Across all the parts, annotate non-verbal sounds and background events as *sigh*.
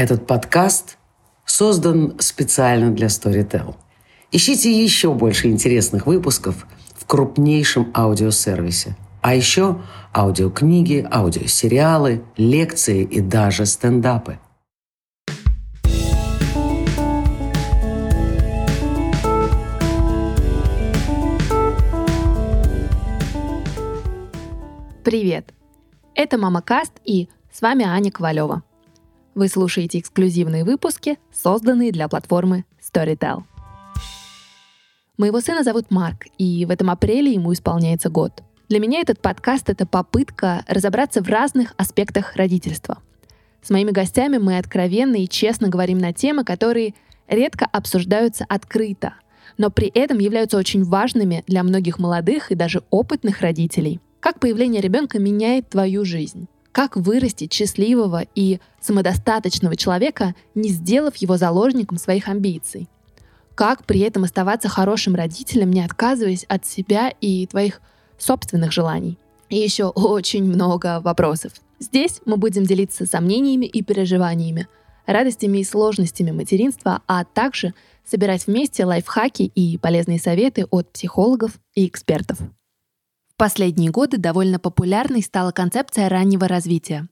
Этот подкаст создан специально для Storytel. Ищите еще больше интересных выпусков в крупнейшем аудиосервисе. А еще аудиокниги, аудиосериалы, лекции и даже стендапы. Привет! Это Мама Каст и с вами Аня Ковалева. Вы слушаете эксклюзивные выпуски, созданные для платформы Storytel. Моего сына зовут Марк, и в этом апреле ему исполняется год. Для меня этот подкаст — это попытка разобраться в разных аспектах родительства. С моими гостями мы откровенно и честно говорим на темы, которые редко обсуждаются открыто, но при этом являются очень важными для многих молодых и даже опытных родителей. Как появление ребенка меняет твою жизнь? Как вырастить счастливого и самодостаточного человека, не сделав его заложником своих амбиций? Как при этом оставаться хорошим родителем, не отказываясь от себя и твоих собственных желаний? И еще очень много вопросов. Здесь мы будем делиться сомнениями и переживаниями, радостями и сложностями материнства, а также собирать вместе лайфхаки и полезные советы от психологов и экспертов последние годы довольно популярной стала концепция раннего развития.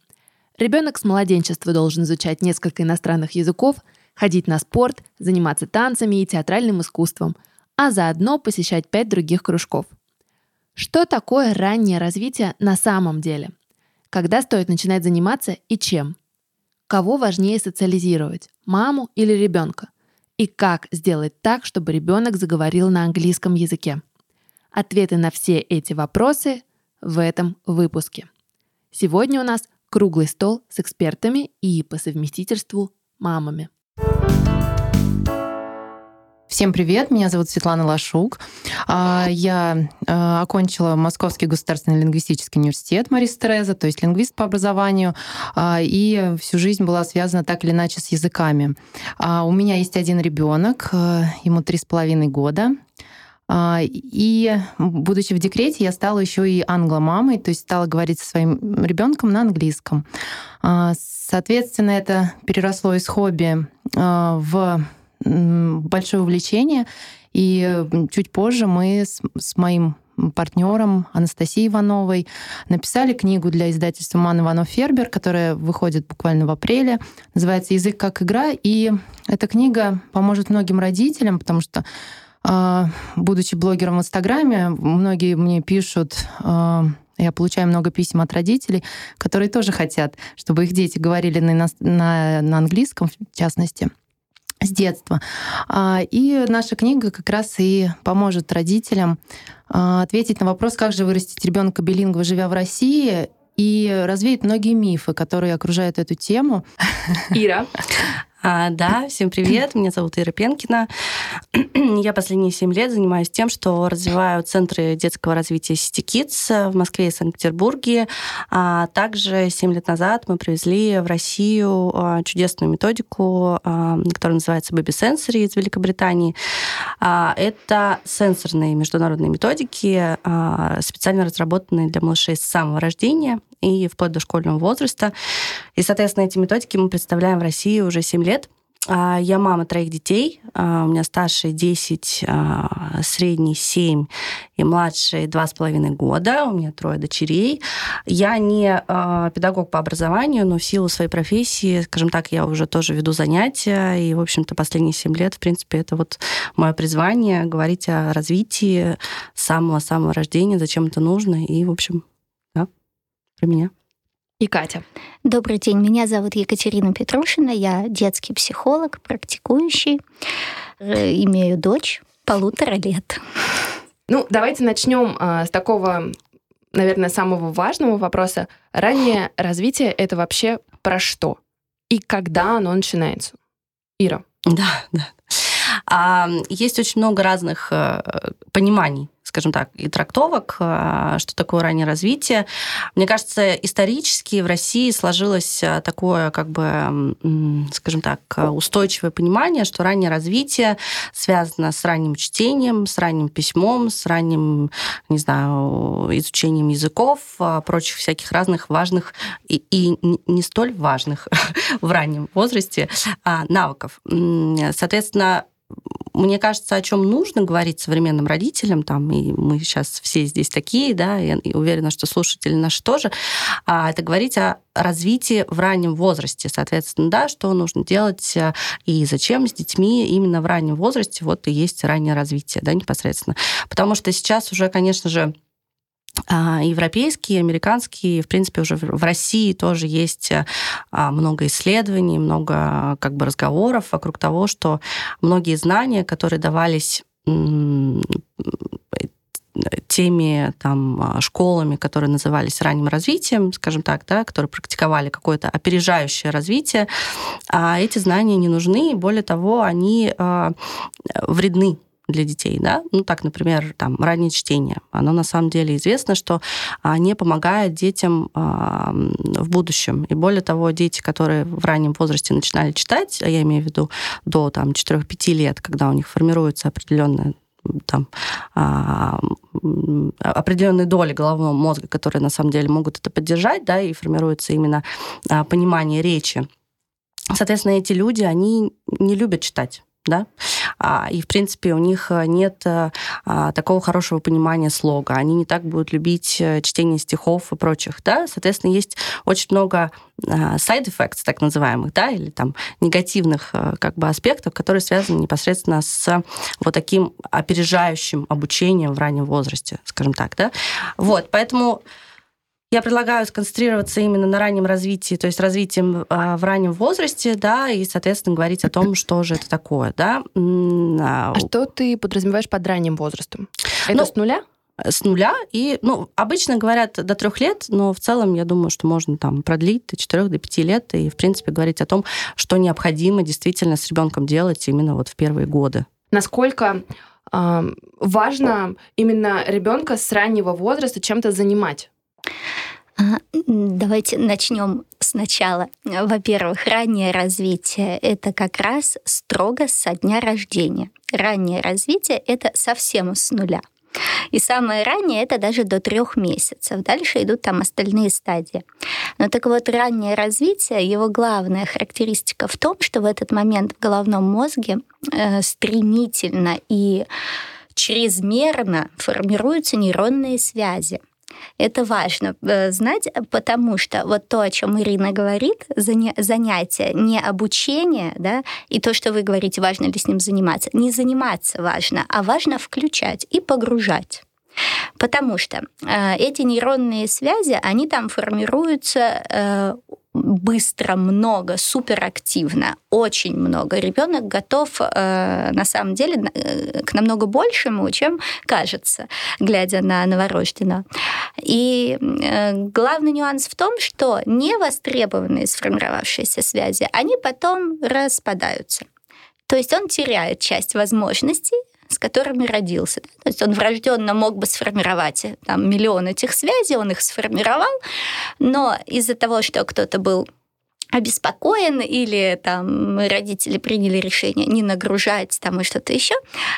Ребенок с младенчества должен изучать несколько иностранных языков, ходить на спорт, заниматься танцами и театральным искусством, а заодно посещать пять других кружков. Что такое раннее развитие на самом деле? Когда стоит начинать заниматься и чем? Кого важнее социализировать, маму или ребенка? И как сделать так, чтобы ребенок заговорил на английском языке? Ответы на все эти вопросы в этом выпуске. Сегодня у нас круглый стол с экспертами и по совместительству мамами. Всем привет, меня зовут Светлана Лашук. А, я а, окончила Московский государственный лингвистический университет Марис Тереза, то есть лингвист по образованию, а, и всю жизнь была связана так или иначе с языками. У меня есть один ребенок, ему три с половиной года. А, и будучи в декрете, я стала еще и англомамой, то есть стала говорить со своим ребенком на английском. А, соответственно, это переросло из хобби а, в большое увлечение. И чуть позже мы с, моим партнером Анастасией Ивановой написали книгу для издательства Ман Иванов Фербер, которая выходит буквально в апреле. Называется «Язык как игра». И эта книга поможет многим родителям, потому что будучи блогером в Инстаграме, многие мне пишут, а, я получаю много писем от родителей, которые тоже хотят, чтобы их дети говорили на, на, на английском, в частности, с детства. А, и наша книга как раз и поможет родителям ответить на вопрос, как же вырастить ребенка билингва, живя в России, и развеет многие мифы, которые окружают эту тему. Ира. А, да, всем привет, меня зовут Ира Пенкина. *clears throat* Я последние семь лет занимаюсь тем, что развиваю центры детского развития City Kids в Москве и Санкт-Петербурге. А также семь лет назад мы привезли в Россию а, чудесную методику, а, которая называется Baby Sensory из Великобритании. А, это сенсорные международные методики, специально разработанные для малышей с самого рождения и вплоть до школьного возраста. И, соответственно, эти методики мы представляем в России уже 7 лет. А, я мама троих детей. А, у меня старший 10, а, средний 7 и младший 2,5 года. У меня трое дочерей. Я не педагог по образованию, но в силу своей профессии, скажем так, я уже тоже веду занятия. И, в общем-то, последние 7 лет, в принципе, это вот мое призвание говорить о развитии самого-самого рождения, зачем это нужно. И, в общем, про меня и Катя. Добрый день, меня зовут Екатерина Петрушина, я детский психолог, практикующий, э, имею дочь полутора лет. Ну, давайте начнем э, с такого, наверное, самого важного вопроса. Раннее развитие это вообще про что? И когда оно начинается? Ира. Да, да. А, есть очень много разных э, пониманий скажем так, и трактовок, э, что такое раннее развитие. Мне кажется, исторически в России сложилось э, такое, как бы, скажем так, устойчивое понимание, что раннее развитие связано с ранним чтением, с ранним письмом, с ранним, не знаю, изучением языков, прочих всяких разных важных и, и не столь важных *laughs* в раннем возрасте а, навыков. Соответственно, мне кажется, о чем нужно говорить современным родителям, там, и мы сейчас все здесь такие, да, и, и уверена, что слушатели наши тоже, а, это говорить о развитии в раннем возрасте, соответственно, да, что нужно делать э, и зачем с детьми именно в раннем возрасте, вот и есть раннее развитие, да, непосредственно. Потому что сейчас уже, конечно же, европейские, американские, в принципе, уже в России тоже есть а, много исследований, много как бы разговоров вокруг того, что многие знания, которые давались теми там, школами, которые назывались ранним развитием, скажем так, да, которые практиковали какое-то опережающее развитие, а эти знания не нужны, и более того, они вредны для детей, да, ну так, например, там раннее чтение, оно на самом деле известно, что а, не помогает детям в будущем. И более того, дети, которые в раннем возрасте начинали читать, а я имею в виду до там 4-5 лет, когда у них формируется определенная там а, определенные доли головного мозга, которые на самом деле могут это поддержать, да, и формируется именно а, понимание речи. Соответственно, эти люди, они не любят читать да, а, и, в принципе, у них э, нет э, а, такого хорошего понимания слога, они не так будут любить э, чтение стихов и прочих, да, соответственно, есть очень много side effects, так называемых, да, или там негативных как бы аспектов, которые связаны непосредственно с вот таким опережающим обучением в раннем возрасте, скажем так, да. Вот, поэтому я предлагаю сконцентрироваться именно на раннем развитии, то есть развитием а, в раннем возрасте, да, и, соответственно, говорить о том, что же это такое, да. А, а что ты подразумеваешь под ранним возрастом? Это ну, с нуля? С нуля. И, ну, обычно говорят до трех лет, но в целом, я думаю, что можно там продлить до четырех, до пяти лет и, в принципе, говорить о том, что необходимо действительно с ребенком делать именно вот в первые годы. Насколько э, важно именно ребенка с раннего возраста чем-то занимать? А, давайте начнем сначала. Во-первых, раннее развитие — это как раз строго со дня рождения. Раннее развитие — это совсем с нуля. И самое раннее это даже до трех месяцев. Дальше идут там остальные стадии. Но так вот, раннее развитие, его главная характеристика в том, что в этот момент в головном мозге э, стремительно и чрезмерно формируются нейронные связи. Это важно э, знать, потому что вот то, о чем Ирина говорит, занятие, не обучение, да, и то, что вы говорите, важно ли с ним заниматься, не заниматься важно, а важно включать и погружать. Потому что э, эти нейронные связи, они там формируются э, быстро, много, суперактивно, очень много. Ребенок готов э, на самом деле э, к намного большему, чем кажется, глядя на новорожденного. И э, главный нюанс в том, что невостребованные сформировавшиеся связи, они потом распадаются. То есть он теряет часть возможностей, с которыми родился. То есть он врожденно мог бы сформировать э, там, миллион этих связей, он их сформировал, но из-за того, что кто-то был обеспокоен или там родители приняли решение не нагружать там и что-то еще,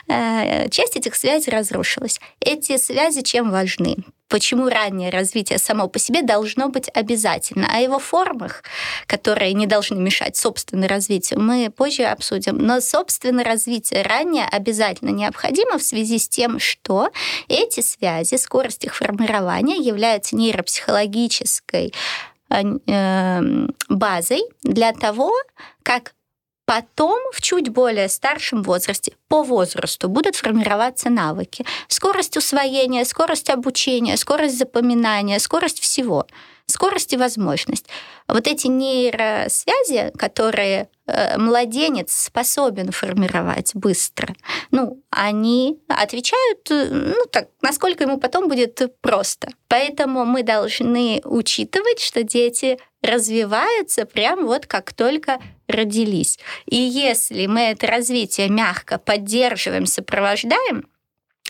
э, часть этих связей разрушилась. Эти связи чем важны? почему раннее развитие само по себе должно быть обязательно. О его формах, которые не должны мешать собственному развитию, мы позже обсудим. Но собственное развитие ранее обязательно необходимо в связи с тем, что эти связи, скорость их формирования являются нейропсихологической базой для того, как Потом в чуть более старшем возрасте, по возрасту, будут формироваться навыки. Скорость усвоения, скорость обучения, скорость запоминания, скорость всего, скорость и возможность. Вот эти нейросвязи, которые э, младенец способен формировать быстро. Ну, они отвечают, э, ну так, насколько ему потом будет просто. Поэтому мы должны учитывать, что дети развиваются прям вот как только родились. И если мы это развитие мягко поддерживаем, сопровождаем,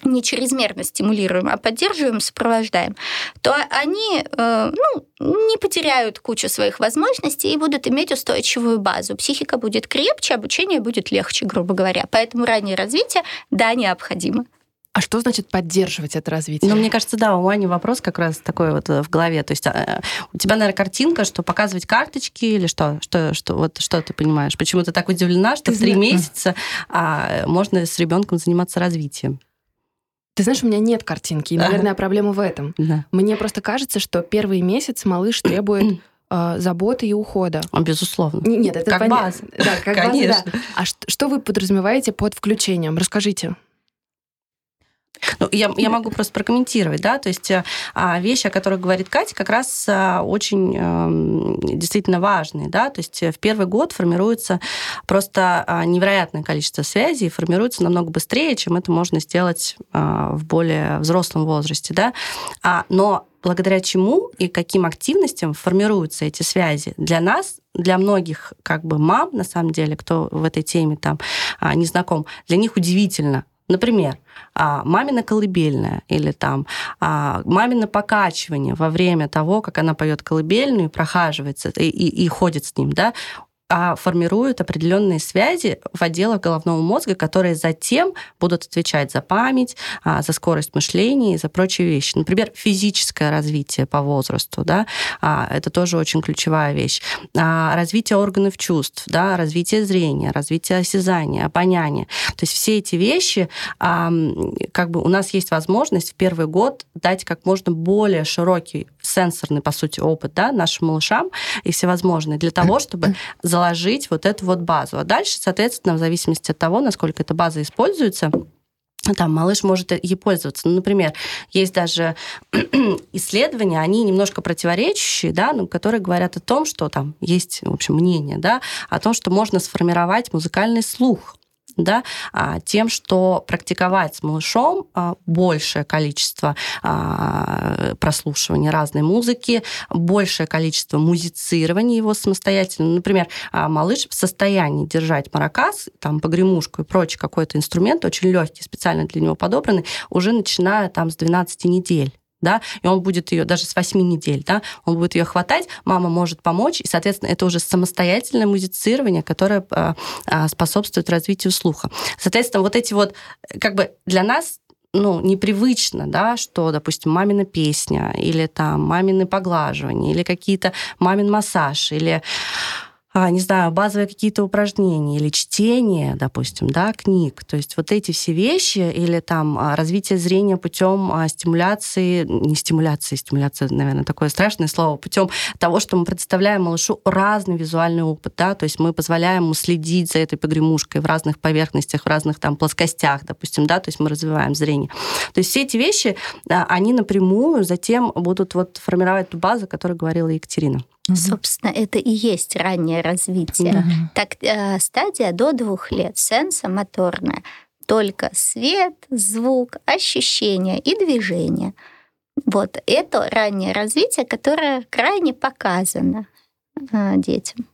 не чрезмерно стимулируем, а поддерживаем, сопровождаем, то они э, ну, не потеряют кучу своих возможностей и будут иметь устойчивую базу. Психика будет крепче, обучение будет легче, грубо говоря. Поэтому раннее развитие, да, необходимо. А что значит поддерживать это развитие? Ну, мне кажется, да, у Ани вопрос как раз такой вот э, в голове. То есть а, у тебя, наверное, картинка, что показывать карточки или что? Что, что, вот, что ты понимаешь? Почему ты так удивлена, что ты в три месяца а, можно с ребенком заниматься развитием? Ты знаешь, у меня нет картинки, и, наверное, проблема в этом. Да. Мне просто кажется, что первый месяц малыш *clears throat* требует э, заботы и ухода. Безусловно. Нет, это как понятно. база. Да, как Конечно. *laughs* база, да. А что, что вы подразумеваете под включением? Расскажите. Ну, я, я могу просто прокомментировать, да, то есть а, вещи, о которых говорит Катя, как раз а, очень а, действительно важные, да, то есть в первый год формируется просто невероятное количество связей, формируется намного быстрее, чем это можно сделать в более взрослом возрасте, да, а, но благодаря чему и каким активностям формируются эти связи. Для нас, для многих как бы мам, на самом деле, кто в этой теме там а, не знаком, для них удивительно, Например, а, мамина колыбельная или там а, мамино покачивание во время того, как она поет колыбельную и прохаживается и, и, и ходит с ним, да, а формируют определенные связи в отделах головного мозга, которые затем будут отвечать за память, а, за скорость мышления и за прочие вещи. Например, физическое развитие по возрасту, да, а, это тоже очень ключевая вещь. Развитие органов чувств, да, развитие зрения, развитие осязания, обоняния. То есть все эти вещи, как бы у нас есть возможность в первый год дать как можно более широкий сенсорный, по сути, опыт да, нашим малышам и всевозможные для того, *clears throat* чтобы заложить вот эту вот базу. А дальше, соответственно, в зависимости от того, насколько эта база используется, там малыш может ей пользоваться. Ну, например, есть даже *clears throat* исследования, они немножко противоречащие, да, но которые говорят о том, что там есть, в общем, мнение, да, о том, что можно сформировать музыкальный слух да, а, тем, что практиковать с малышом а, большее количество а, прослушивания разной музыки, большее количество музицирования его самостоятельно. Например, малыш в состоянии держать маракас, там, погремушку и прочий какой-то инструмент, очень легкий, специально для него подобранный, уже начиная там с 12 недель да, и он будет ее даже с 8 недель, да, он будет ее хватать, мама может помочь, и, соответственно, это уже самостоятельное музицирование, которое а, а, способствует развитию слуха. Соответственно, вот эти вот, как бы для нас ну, непривычно, да, что, допустим, мамина песня, или там мамины поглаживания, или какие-то мамин массаж, или а, не знаю, базовые какие-то упражнения или чтение, допустим, да, книг. То есть вот эти все вещи или там а, развитие зрения путем а, стимуляции, не стимуляции, стимуляция, наверное, такое страшное слово, путем того, что мы предоставляем малышу разный визуальный опыт, да, то есть мы позволяем ему следить за этой погремушкой в разных поверхностях, в разных там плоскостях, допустим, да, то есть мы развиваем зрение. То есть все эти вещи, они напрямую затем будут вот формировать ту базу, о которой говорила Екатерина. Угу. Собственно, это и есть раннее развитие. Угу. Так, э, стадия до двух лет, сенсомоторная. Только свет, звук, ощущения и движение. Вот это раннее развитие, которое крайне показано э, детям.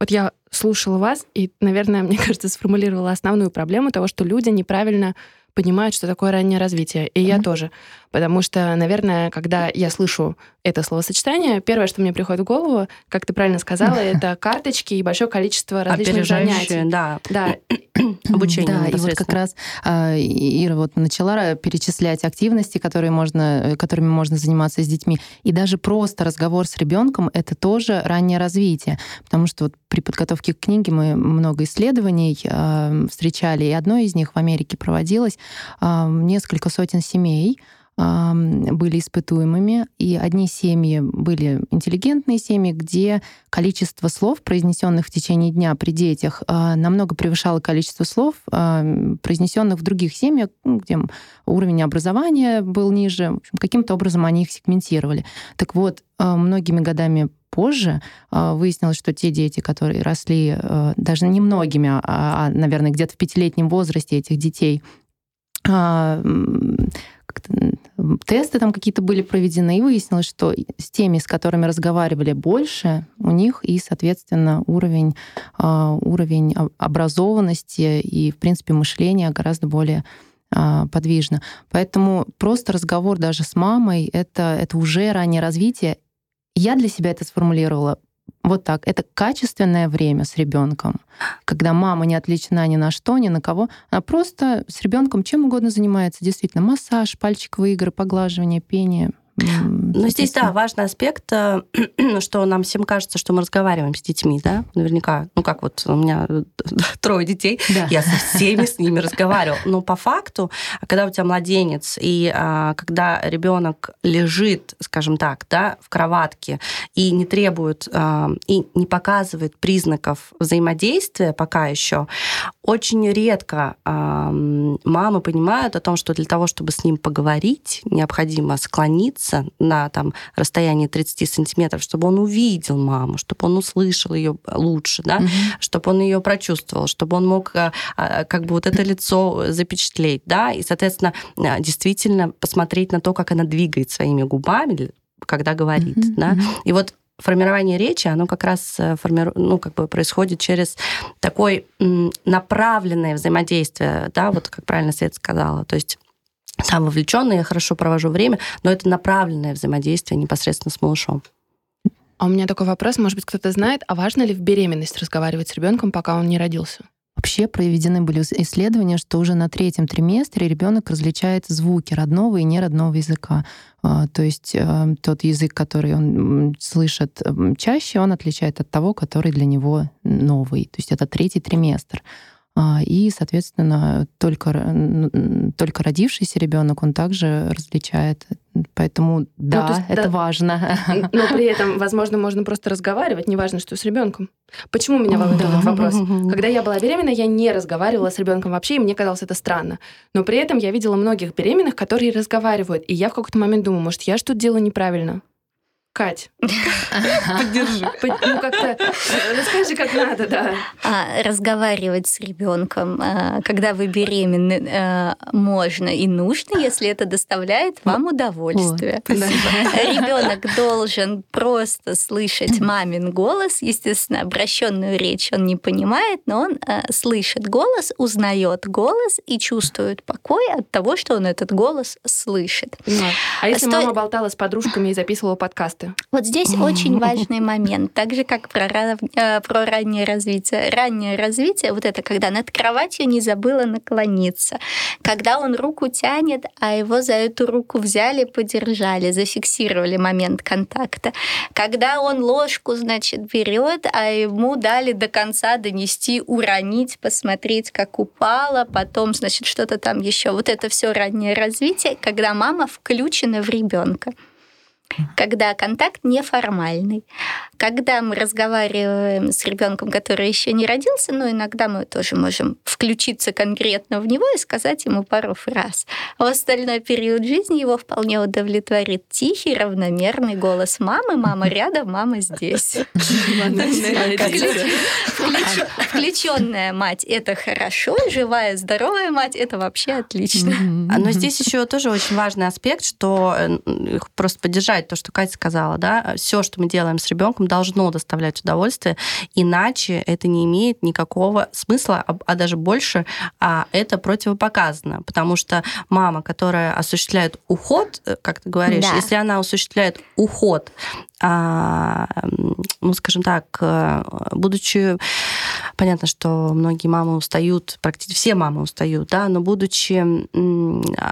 Вот я слушала вас и, наверное, *laughs* мне кажется, сформулировала основную проблему того, что люди неправильно понимают, что такое раннее развитие. И mm-hmm. я тоже. Потому что, наверное, когда я слышу это словосочетание, первое, что мне приходит в голову, как ты правильно сказала, *laughs* это карточки и большое количество различных занятий. Да. да. *clears throat* Обучение. Да, и вот как раз а, Ира вот начала перечислять активности, которые можно, которыми можно заниматься с детьми. И даже просто разговор с ребенком это тоже раннее развитие. Потому что вот при подготовке к книге мы много исследований э, встречали, и одно из них в Америке проводилось. Э, несколько сотен семей были испытуемыми, и одни семьи были интеллигентные семьи, где количество слов, произнесенных в течение дня при детях, а, намного превышало количество слов, произнесенных в других семьях, ну, где уровень образования был ниже. Каким-то образом они их сегментировали. Так вот, а, многими годами позже. А, выяснилось, что те дети, которые росли даже не многими, а, наверное, где-то в пятилетнем возрасте этих детей, тесты там какие-то были проведены, и выяснилось, что с теми, с которыми разговаривали больше, у них и, соответственно, уровень, уровень образованности и, в принципе, мышления гораздо более а, подвижно. Поэтому просто разговор даже с мамой это, это уже раннее развитие. Я для себя это сформулировала вот так. Это качественное время с ребенком, когда мама не отличена ни на что, ни на кого. Она просто с ребенком чем угодно занимается. Действительно, массаж, пальчиковые игры, поглаживание, пение, но здесь, да, важный аспект, э, *clears throat* что нам всем кажется, что мы разговариваем с детьми, да, наверняка. Ну, как вот у меня *laughs* трое детей, да. я со всеми с ними разговариваю. Но по факту, когда у тебя младенец, и а, когда ребенок лежит, скажем так, да, в кроватке и не требует, а, и не показывает признаков взаимодействия пока еще, очень редко а, мамы понимают о том, что для того, чтобы с ним поговорить, необходимо склониться на там, расстоянии 30 сантиметров, чтобы он увидел маму, чтобы он услышал ее лучше, да, mm-hmm. чтобы он ее прочувствовал, чтобы он мог а, как бы вот это лицо запечатлеть, да, и, соответственно, а, действительно посмотреть на то, как она двигает своими губами, когда говорит, mm-hmm. да. И вот формирование речи, оно как раз э, формиру... ну, как бы происходит через такое направленное взаимодействие, да, вот как правильно Свет сказала. То есть сам вовлеченный, я хорошо провожу время, но это направленное взаимодействие непосредственно с малышом. А у меня такой вопрос, может быть, кто-то знает, а важно ли в беременность разговаривать с ребенком, пока он не родился? Вообще проведены были исследования, что уже на третьем триместре ребенок различает звуки родного и неродного языка. А, то есть э, тот язык, который он слышит чаще, он отличает от того, который для него новый. То есть это третий триместр. А, и, соответственно, только, только родившийся ребенок, он также различает. Поэтому ну, да, ну, есть, это да. важно. Но при этом, возможно, можно просто разговаривать, неважно, что с ребенком. Почему меня волнует да. этот вопрос? *laughs* Когда я была беременна, я не разговаривала с ребенком вообще, и мне казалось это странно. Но при этом я видела многих беременных, которые разговаривают. И я в какой-то момент думаю, может, я что-то делаю неправильно. Кать, *laughs* поддержи. Ну, как-то расскажи, как надо, да. А, разговаривать с ребенком, а, когда вы беременны, а, можно и нужно, если это доставляет вам удовольствие. *laughs* Ребенок должен просто слышать мамин голос. Естественно, обращенную речь он не понимает, но он слышит голос, узнает голос и чувствует покой от того, что он этот голос слышит. А если Сто... мама болтала с подружками и записывала подкаст, продукты. Вот здесь *laughs* очень важный момент, так же как про, э, про раннее развитие. Раннее развитие, вот это когда над кроватью не забыла наклониться, когда он руку тянет, а его за эту руку взяли, подержали, зафиксировали момент контакта, когда он ложку, значит, берет, а ему дали до конца донести, уронить, посмотреть, как упала, потом, значит, что-то там еще. Вот это все раннее развитие, когда мама включена в ребенка когда контакт неформальный. Когда мы разговариваем с ребенком, который еще не родился, но иногда мы тоже можем включиться конкретно в него и сказать ему пару фраз. А в остальной период жизни его вполне удовлетворит тихий, равномерный голос мамы. Мама *laughs* рядом, мама здесь. *laughs* Включенная мать – это хорошо, живая, здоровая мать – это вообще отлично. А, но здесь еще тоже очень важный аспект, что э, просто поддержать подтверждает то, что Катя сказала, да, все, что мы делаем с ребенком, должно доставлять удовольствие, иначе это не имеет никакого смысла, а, а даже больше а это противопоказано, потому что мама, которая осуществляет уход, э, как ты говоришь, да. если она осуществляет уход а, ну, скажем так, э, будучи... Понятно, что многие мамы устают, практически все мамы устают, да, но будучи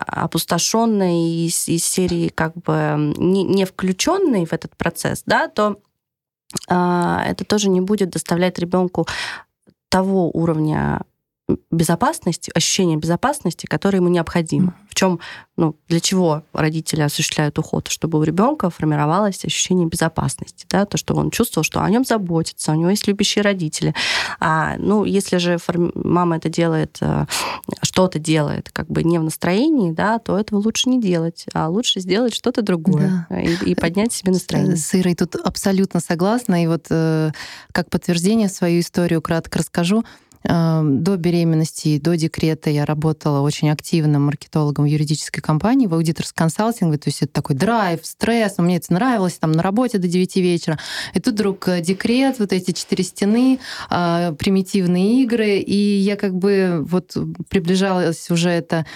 опустошенной из, из серии как бы не, не включенной в этот процесс, да, то а, это тоже не будет доставлять ребенку того уровня безопасности, ощущение безопасности, которое ему необходимо. В чем, ну, для чего родители осуществляют уход? Чтобы у ребенка формировалось ощущение безопасности, да, то, что он чувствовал, что о нем заботятся, у него есть любящие родители. А, ну, если же мама это делает, э, что-то делает, как бы не в настроении, да, то этого лучше не делать, а лучше сделать что-то другое да. и, и поднять себе настроение. С Ирой тут абсолютно согласна. И вот э, как подтверждение свою историю кратко расскажу. Эм, до беременности, до декрета я работала очень активным маркетологом в юридической компании, в аудиторском консалтинге, то есть это такой драйв, стресс, мне это нравилось, там на работе до 9 вечера. И тут вдруг э, декрет, вот эти четыре стены, э, примитивные игры, и я как бы вот приближалась уже это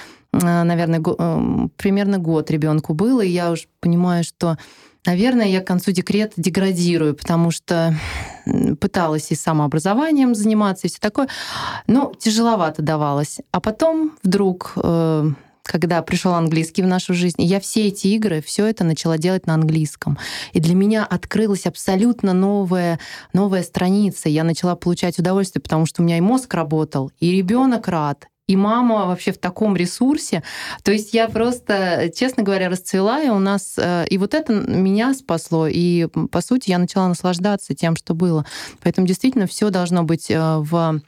наверное, примерно год ребенку было, и я уже понимаю, что Наверное, я к концу декрета деградирую, потому что пыталась и самообразованием заниматься, и все такое, но тяжеловато давалось. А потом вдруг э, когда пришел английский в нашу жизнь, я все эти игры, все это начала делать на английском. И для меня открылась абсолютно новая, новая страница. Я начала получать удовольствие, потому что у меня и мозг работал, и ребенок рад, и мама вообще в таком ресурсе. То есть я просто, честно говоря, расцвела, и у нас... Э, и вот это меня спасло. И, по сути, я начала наслаждаться тем, что было. Поэтому действительно все должно быть э, в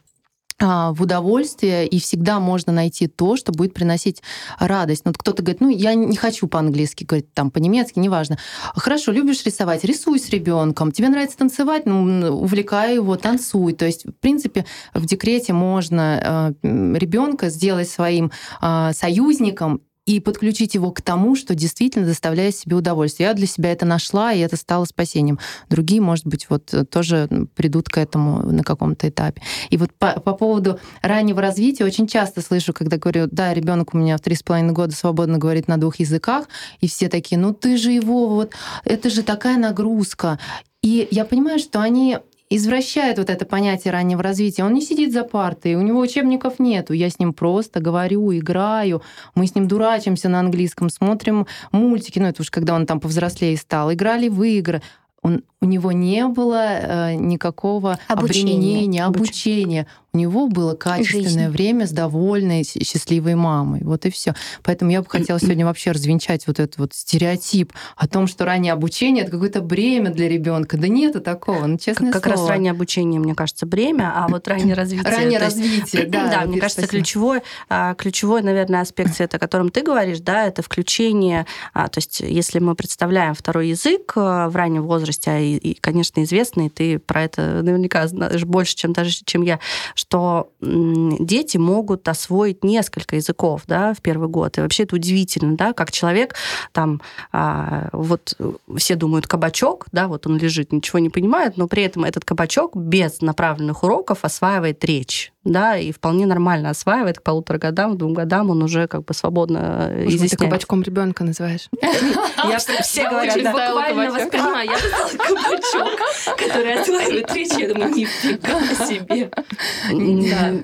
в удовольствие, и всегда можно найти то, что будет приносить радость. Ну, вот кто-то говорит, ну, я не хочу по-английски, говорит, там, по-немецки, неважно. Хорошо, любишь рисовать, рисуй с ребенком. Тебе нравится танцевать, ну, увлекай его, танцуй. То есть, в принципе, в декрете можно э, ребенка сделать своим э, союзником и подключить его к тому, что действительно доставляет себе удовольствие. Я для себя это нашла, и это стало спасением. Другие, может быть, вот э, тоже придут к этому на каком-то этапе. И вот по, по поводу раннего развития очень часто слышу, когда говорю, да, ребенок у меня в три с половиной года свободно говорит на двух языках, и все такие, ну ты же его, вот это же такая нагрузка. И я понимаю, что они извращает вот это понятие раннего развития. Он не сидит за партой, у него учебников нету. Я с ним просто говорю, играю. Мы с ним дурачимся на английском, смотрим мультики. Ну, это уж когда он там повзрослее стал. Играли в игры. Он, у него не было э, никакого обучения. обременения, обучения у него было качественное Жизнь. время с довольной, счастливой мамой. Вот и все. Поэтому я бы хотела сегодня вообще развенчать вот этот вот стереотип о том, что раннее обучение это какое-то бремя для ребенка. Да нет такого, ну честное как. Как раз раннее обучение, мне кажется, бремя, а вот *clears throat* раннее развитие. Раннее развитие, *clears throat* да. Да, мне кажется, ключевой, а, ключевой, наверное, аспект света, о котором ты говоришь, да, это включение, а, то есть если мы представляем второй язык а, в раннем возрасте, и, конечно, известный, ты про это наверняка знаешь больше, чем даже чем я, что дети могут освоить несколько языков да, в первый год. И вообще это удивительно, да, как человек там, а, вот все думают кабачок, да, вот он лежит, ничего не понимает, но при этом этот кабачок без направленных уроков осваивает речь да, и вполне нормально осваивает к полутора годам, к двум годам он уже как бы свободно Может, изъясняет. ты кабачком ребенка называешь? *laughs* Я *laughs* все говорят, буквально воспринимаю. Я *laughs* кабачок, который осваивает речь, я думаю, нифига себе.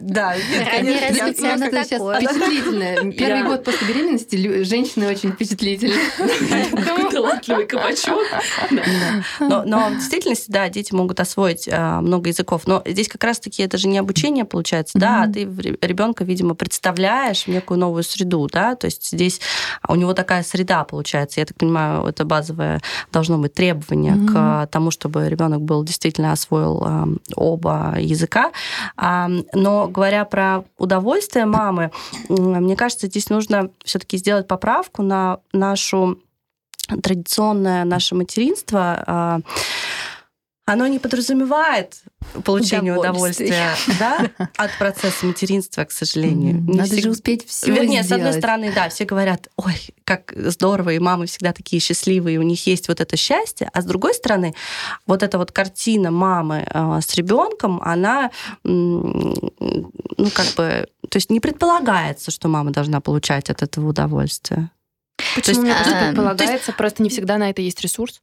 Да, конечно. Это сейчас впечатлительно. Первый год после беременности женщины очень впечатлительны. Талантливый кабачок. Но в действительности, да, дети могут освоить а, много языков. Но здесь как раз-таки это же не обучение получается, получается, mm-hmm. да, а ты ребенка, видимо, представляешь некую новую среду, да, то есть здесь у него такая среда получается. Я так понимаю, это базовое должно быть требование mm-hmm. к тому, чтобы ребенок был действительно освоил э, оба языка. А, но говоря про удовольствие мамы, мне кажется, здесь нужно все-таки сделать поправку на нашу традиционное наше материнство. А, оно не подразумевает получение удовольствия да, от процесса материнства, к сожалению. Mm, надо всег... же успеть все Вернее, сделать. с одной стороны, да, все говорят, ой, как здорово, и мамы всегда такие счастливые, у них есть вот это счастье, а с другой стороны, вот эта вот картина мамы э, с ребенком, она, ну, как бы, то есть не предполагается, что мама должна получать от этого удовольствие. Почему? То есть, а, предполагается, есть... просто не всегда на это есть ресурс.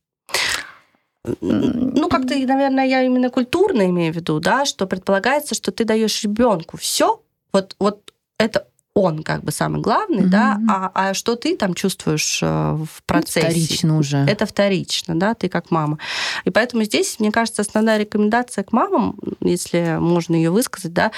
Ну, как-то, наверное, я именно культурно имею в виду, да, что предполагается, что ты даешь ребенку все, вот, вот это он как бы самый главный, mm-hmm. да, а, а что ты там чувствуешь э, в процессе? Вторично уже. Это вторично, да, ты как мама. И поэтому здесь, мне кажется, основная рекомендация к мамам, если можно ее высказать, да,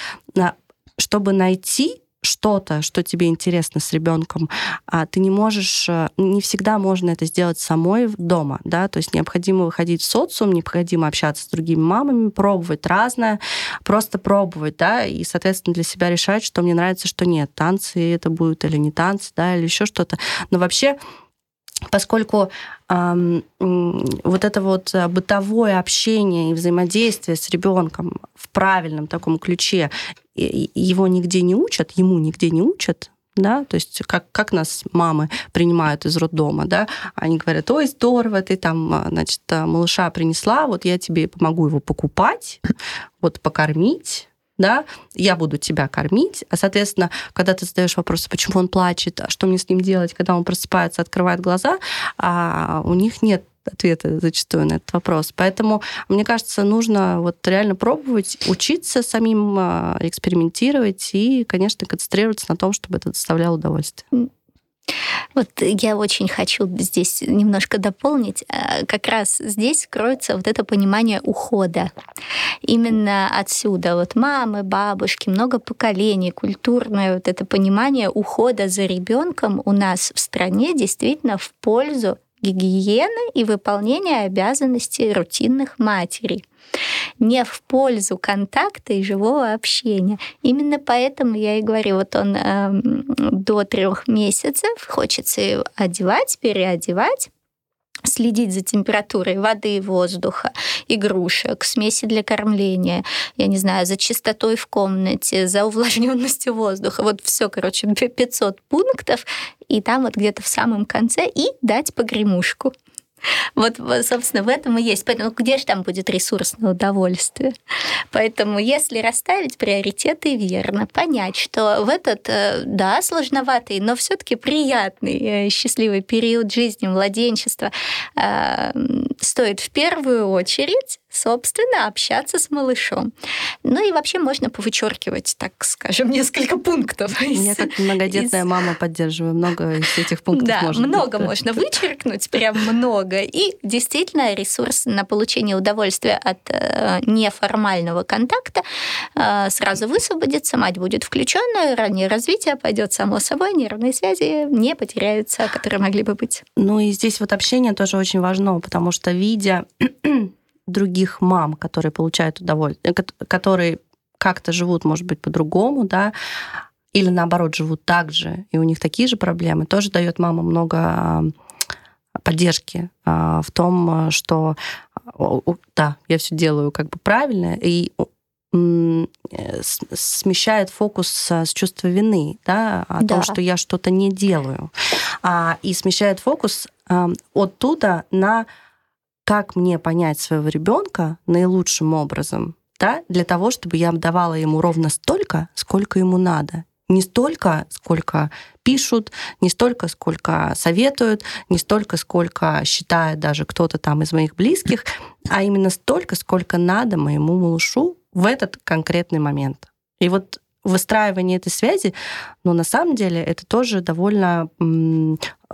чтобы найти что-то, что тебе интересно с ребенком, а ты не можешь, э, не всегда можно это сделать самой дома, да, то есть необходимо выходить в социум, необходимо общаться с другими мамами, пробовать разное, просто пробовать, да, и, соответственно, для себя решать, что мне нравится, что нет, танцы это будет или не танцы, да, или еще что-то. Но вообще поскольку эм, вот это вот бытовое общение и взаимодействие с ребенком в правильном таком ключе его нигде не учат, ему нигде не учат, да, то есть как, как нас мамы принимают из роддома, да, они говорят, ой, здорово, ты там, а, значит, а, малыша принесла, вот я тебе помогу его покупать, вот покормить, да, я буду тебя кормить, а, соответственно, когда ты задаешь вопрос, почему он плачет, а что мне с ним делать, когда он просыпается, открывает глаза, а у них нет ответа зачастую на этот вопрос. Поэтому, мне кажется, нужно вот реально пробовать, учиться самим а, экспериментировать и, конечно, концентрироваться на том, чтобы это доставляло удовольствие. Вот я очень хочу здесь немножко дополнить. А, как раз здесь кроется вот это понимание ухода. Именно отсюда вот мамы, бабушки, много поколений, культурное вот это понимание ухода за ребенком у нас в стране действительно в пользу гигиены и выполнения обязанностей рутинных матерей не в пользу контакта и живого общения. Именно поэтому я и говорю, вот он э, до трех месяцев хочется одевать, переодевать, следить за температурой воды воздуха, игрушек, смеси для кормления, я не знаю, за чистотой в комнате, за увлажненностью воздуха. Вот все, короче, 500 пунктов, и там вот где-то в самом конце и дать погремушку. *laughs* Вот, собственно, в этом и есть. Поэтому где же там будет ресурс на удовольствие? Поэтому если расставить приоритеты верно, понять, что в этот, э, да, сложноватый, но все таки приятный, э, счастливый период жизни, младенчества э, стоит в первую очередь собственно, общаться с малышом. Ну и вообще можно повычеркивать, так скажем, *laughs* несколько пунктов. Я как многодетная из... мама поддерживаю много из этих пунктов. Да, можно много быть. можно вычеркнуть, прям много. И действительно ресурс на получение удовольствия от э, неформального контакта э, сразу высвободится, мать будет включенная, раннее развитие пойдет само собой, нервные связи не потеряются, которые могли бы быть. Ну и здесь вот общение тоже очень важно, потому что видя других мам, которые получают удовольствие, э, которые как-то живут, может быть, по-другому, да, или наоборот живут так же, и у них такие же проблемы, тоже дает мама много поддержки а, в том, что да, я все делаю как бы правильно, и э, смещает фокус с чувства вины, да, о да. том, что я что-то не делаю, а, и смещает фокус оттуда на как мне понять своего ребенка наилучшим образом, да, для того, чтобы я давала ему ровно столько, сколько ему надо. Не столько, сколько пишут, не столько, сколько советуют, не столько, сколько считает даже кто-то там из моих близких, а именно столько, сколько надо моему малышу в этот конкретный момент. И вот выстраивание этой связи, но на самом деле это тоже довольно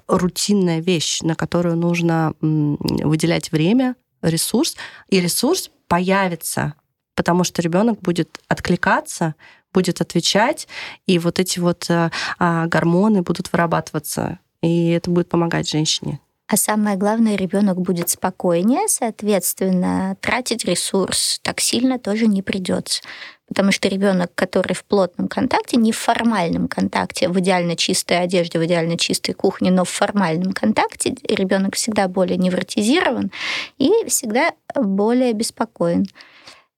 рутинная вещь, на которую нужно выделять время, ресурс, и ресурс появится, потому что ребенок будет откликаться, будет отвечать, и вот эти вот а, а, гормоны будут вырабатываться, и это будет помогать женщине. А самое главное, ребенок будет спокойнее, соответственно, тратить ресурс так сильно тоже не придется. Потому что ребенок, который в плотном контакте, не в формальном контакте, в идеально чистой одежде, в идеально чистой кухне, но в формальном контакте, ребенок всегда более невротизирован и всегда более беспокоен.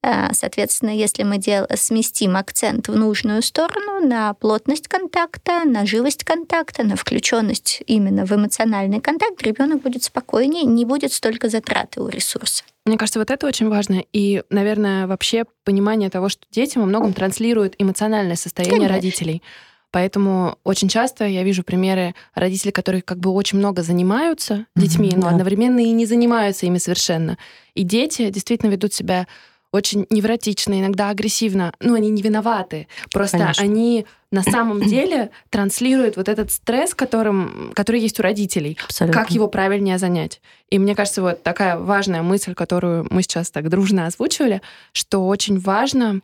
Э, соответственно, если мы дел... сместим акцент в нужную сторону на плотность контакта, на живость контакта, на включенность именно в эмоциональный контакт, ребенок будет спокойнее, не будет столько затраты у ресурса. Мне кажется, вот это очень важно. И, наверное, вообще понимание того, что дети во многом транслируют эмоциональное состояние Конечно. родителей. Поэтому очень часто я вижу примеры родителей, которые как бы очень много занимаются детьми, mm-hmm, но да. одновременно и не занимаются ими совершенно. И дети действительно ведут себя очень невротично, иногда агрессивно. Ну, они не виноваты. Просто Конечно. они на самом деле транслируют вот этот стресс, которым, который есть у родителей. Абсолютно. Как его правильнее занять. И мне кажется, вот такая важная мысль, которую мы сейчас так дружно озвучивали, что очень важно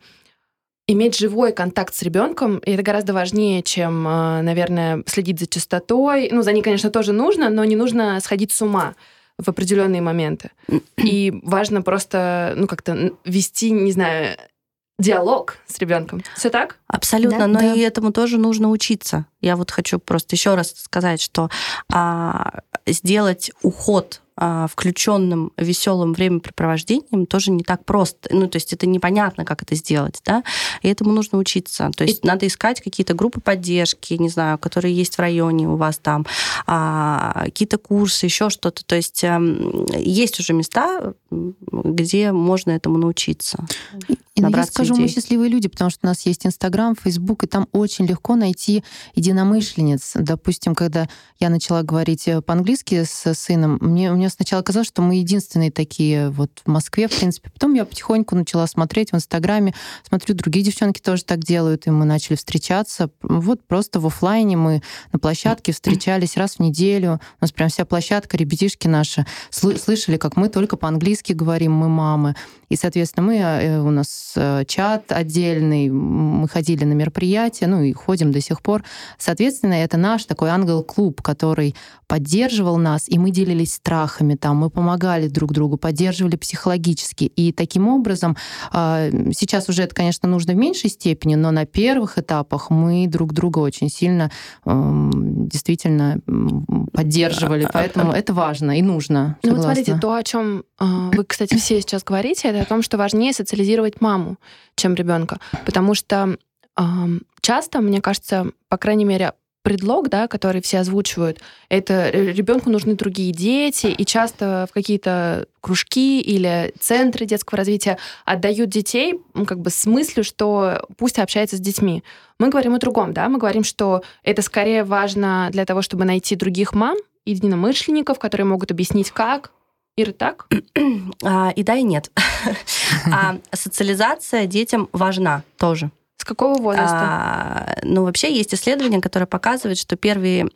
иметь живой контакт с ребенком, и это гораздо важнее, чем, э, наверное, следить за чистотой. Ну, за ней, конечно, тоже нужно, но не нужно сходить с ума в определенные моменты. И важно просто, ну, как-то вести, не знаю, диалог с ребенком. Все так? Абсолютно, да, но да. и этому тоже нужно учиться. Я вот хочу просто еще раз сказать, что а, сделать уход включенным веселым времяпрепровождением тоже не так просто. Ну, то есть это непонятно, как это сделать, да, и этому нужно учиться. То есть и... надо искать какие-то группы поддержки, не знаю, которые есть в районе у вас там, а, какие-то курсы, еще что-то. То есть а, есть уже места, где можно этому научиться. И я скажу, идей. мы счастливые люди, потому что у нас есть Инстаграм, Фейсбук, и там очень легко найти единомышленниц. Допустим, когда я начала говорить э, по-английски с сыном, мне, мне сначала казалось, что мы единственные такие вот в Москве, в принципе. Потом я потихоньку начала смотреть в Инстаграме, смотрю, другие девчонки тоже так делают, и мы начали встречаться. Вот просто в офлайне мы на площадке встречались раз в неделю. У нас прям вся площадка, ребятишки наши слышали, как мы только по-английски говорим, мы мамы. И, соответственно, мы, э, у нас э, чат отдельный, мы ходили на мероприятия, ну и ходим до сих пор. Соответственно, это наш такой ангел-клуб, который поддерживал нас, и мы делились страхами там, мы помогали друг другу, поддерживали психологически. И таким образом, а, сейчас уже это, конечно, нужно в меньшей степени, но на первых этапах мы друг друга очень сильно эм, действительно поддерживали, а, а, поэтому это важно и нужно. Ну вот смотрите, то, о чем вы, кстати, все сейчас говорите, это о том, что важнее социализировать маму, чем ребенка. Потому что часто, мне кажется, по крайней мере, предлог, да, который все озвучивают, это ребенку нужны другие дети, и часто в какие-то кружки или центры детского развития отдают детей как бы с мыслью, что пусть общается с детьми. Мы говорим о другом, да, мы говорим, что это скорее важно для того, чтобы найти других мам, единомышленников, которые могут объяснить, как, Ира, так? *clears throat* А, и да, и нет. *laughs* а социализация детям важна тоже. Какого возраста? А, ну, вообще есть исследования, которые показывают, что первые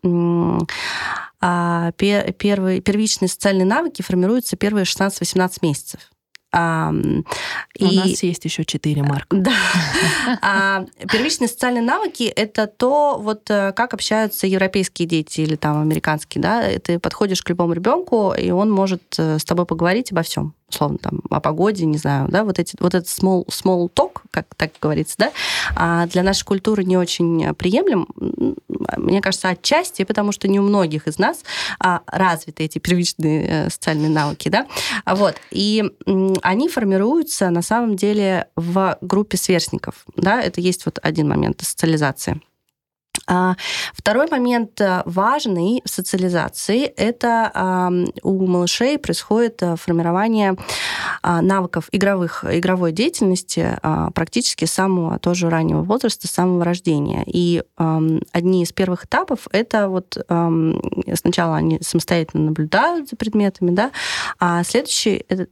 а, первые первичные социальные навыки формируются первые 16-18 месяцев. А, и... У нас есть еще четыре марка. *laughs* Да. А, первичные социальные навыки — это то, вот э, как общаются европейские дети или там американские, да, ты подходишь к любому ребенку, и он может э, с тобой поговорить обо всем условно, там, о погоде, не знаю, да, вот, эти, вот этот small, small talk, как так говорится, да, а для нашей культуры не очень приемлем, мне кажется, отчасти, потому что не у многих из нас а, развиты эти первичные э, социальные навыки, да, вот, и они формируются на самом деле в группе сверстников, да, это есть вот один момент социализации. А, второй момент э, важный в социализации – это у малышей происходит э, формирование а, навыков игровых, игровой деятельности а, практически с самого тоже раннего возраста, с самого рождения. И одни из первых этапов – это вот сначала они самостоятельно наблюдают за предметами, да, а следующий э,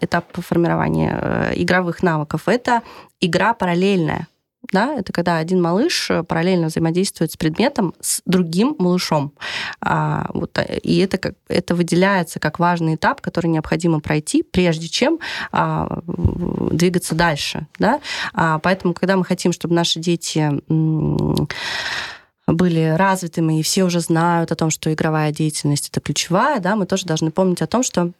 этап формирования игровых навыков – это игра параллельная да, это когда один малыш э, параллельно взаимодействует с предметом с другим малышом. А, вот, э, и это, как, это выделяется как важный этап, который необходимо пройти, прежде чем а, двигаться дальше. Да? А, поэтому, когда мы хотим, чтобы наши дети были развитыми, и все уже знают о том, что игровая деятельность это ключевая, да, мы тоже должны помнить о том, что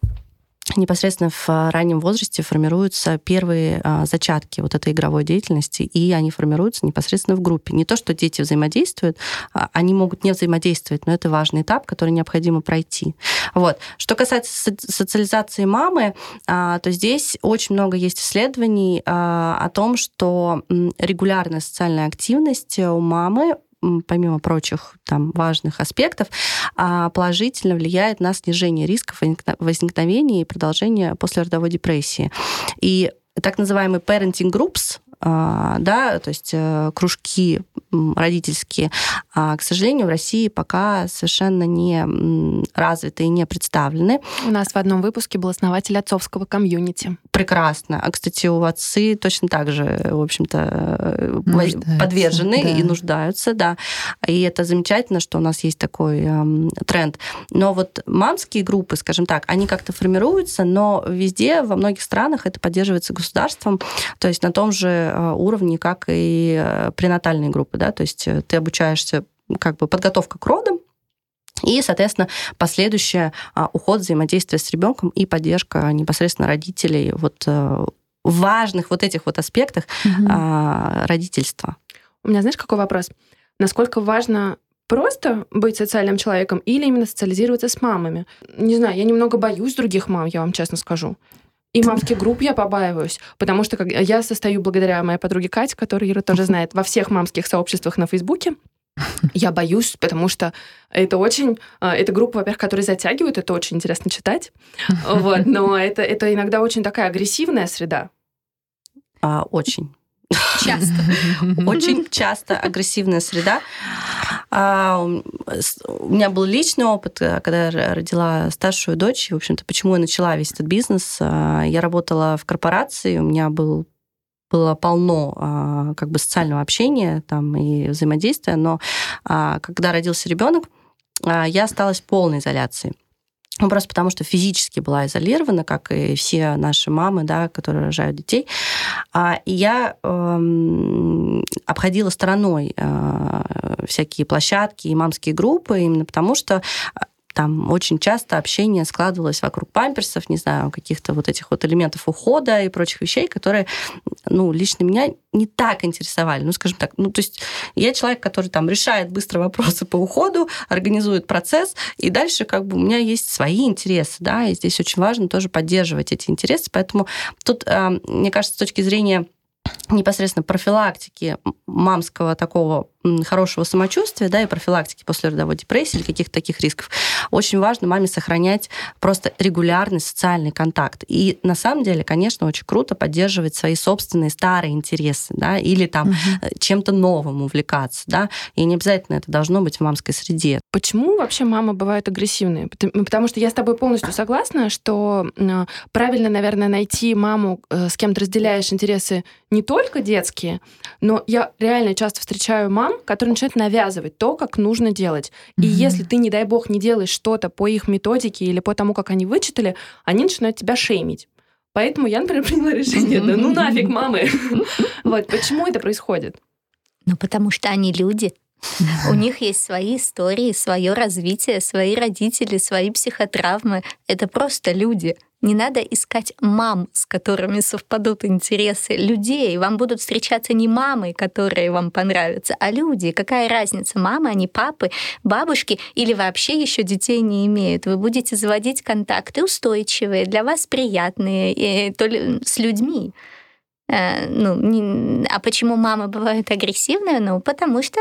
непосредственно в а, раннем возрасте формируются первые а, зачатки вот этой игровой деятельности, и они формируются непосредственно в группе. Не то, что дети взаимодействуют, а, они могут не взаимодействовать, но это важный этап, который необходимо пройти. Вот. Что касается социализации мамы, то здесь очень много есть исследований о том, что регулярная социальная активность у мамы помимо прочих там важных аспектов, а, положительно влияет на снижение рисков возникновения и продолжения послеродовой депрессии. И так называемый parenting groups, да, то есть э, кружки родительские, а, к сожалению, в России пока совершенно не развиты и не представлены. У нас в одном выпуске был основатель отцовского комьюнити. Прекрасно. А, кстати, у отцы точно так же, в общем-то, нуждаются, подвержены да. и нуждаются, да. И это замечательно, что у нас есть такой э, тренд. Но вот мамские группы, скажем так, они как-то формируются, но везде, во многих странах это поддерживается государством, то есть на том же э, уровне, как и э, пренатальные группы, да, то есть э, ты обучаешься как бы подготовка к родам, и, соответственно, последующее а, уход, взаимодействие с ребенком и поддержка непосредственно родителей вот важных вот этих вот аспектах угу. родительства. У меня, знаешь, какой вопрос? Насколько важно просто быть социальным человеком или именно социализироваться с мамами? Не знаю, я немного боюсь других мам, я вам честно скажу. И мамских групп я побаиваюсь, потому что как, я состою благодаря моей подруге Кате, которую Ира тоже знает, во всех мамских сообществах на Фейсбуке. Я боюсь, потому что это очень... А, это группа, во-первых, которые затягивают, это очень интересно читать. Вот, но это, это иногда очень такая агрессивная среда. А, очень. Часто. Очень часто агрессивная среда. А, у меня был личный опыт, э, когда я родила старшую дочь. В общем-то, почему я начала весь этот бизнес? А, я работала в корпорации, у меня был было полно а, как бы социального общения там и взаимодействия, но когда родился ребенок, я осталась в полной изоляции. Ну, просто потому что физически была изолирована, как и все наши мамы, да, которые рожают детей. А, я эм, обходила стороной э, всякие площадки и мамские группы, именно потому что там очень часто общение складывалось вокруг памперсов, не знаю, каких-то вот этих вот элементов ухода и прочих вещей, которые, ну, лично меня не так интересовали. Ну, скажем так, ну, то есть я человек, который там решает быстро вопросы по уходу, организует процесс, и дальше как бы у меня есть свои интересы, да, и здесь очень важно тоже поддерживать эти интересы, поэтому тут, э, мне кажется, с точки зрения непосредственно профилактики мамского такого хорошего самочувствия, да, и профилактики после родовой депрессии или каких-то таких рисков, очень важно маме сохранять просто регулярный социальный контакт. И на самом деле, конечно, очень круто поддерживать свои собственные старые интересы, да, или там угу. чем-то новым увлекаться, да, и не обязательно это должно быть в мамской среде. Почему вообще мамы бывают агрессивные? Потому что я с тобой полностью согласна, что правильно, наверное, найти маму, э, с кем ты разделяешь интересы не только детские, но я реально часто встречаю мам, которые начинают навязывать то, как нужно делать. Mm-hmm. И если ты, не дай бог, не делаешь что-то по их методике или по тому, как они вычитали, они начинают тебя шеймить. Поэтому я, например, *laughs* приняла решение, да ну нафиг, мамы. *laughs* Вот, почему это происходит? Ну, потому что они люди. У них есть свои истории, свое развитие, свои родители, свои психотравмы. Это просто люди. Не надо искать мам, с которыми совпадут интересы людей. Вам будут встречаться не мамы, которые вам понравятся, а люди. Какая разница, мамы, они папы, бабушки или вообще еще детей не имеют. Вы будете заводить контакты устойчивые, для вас приятные, то ли с людьми. Э, ну, не, а почему мамы бывают агрессивные? Ну, потому что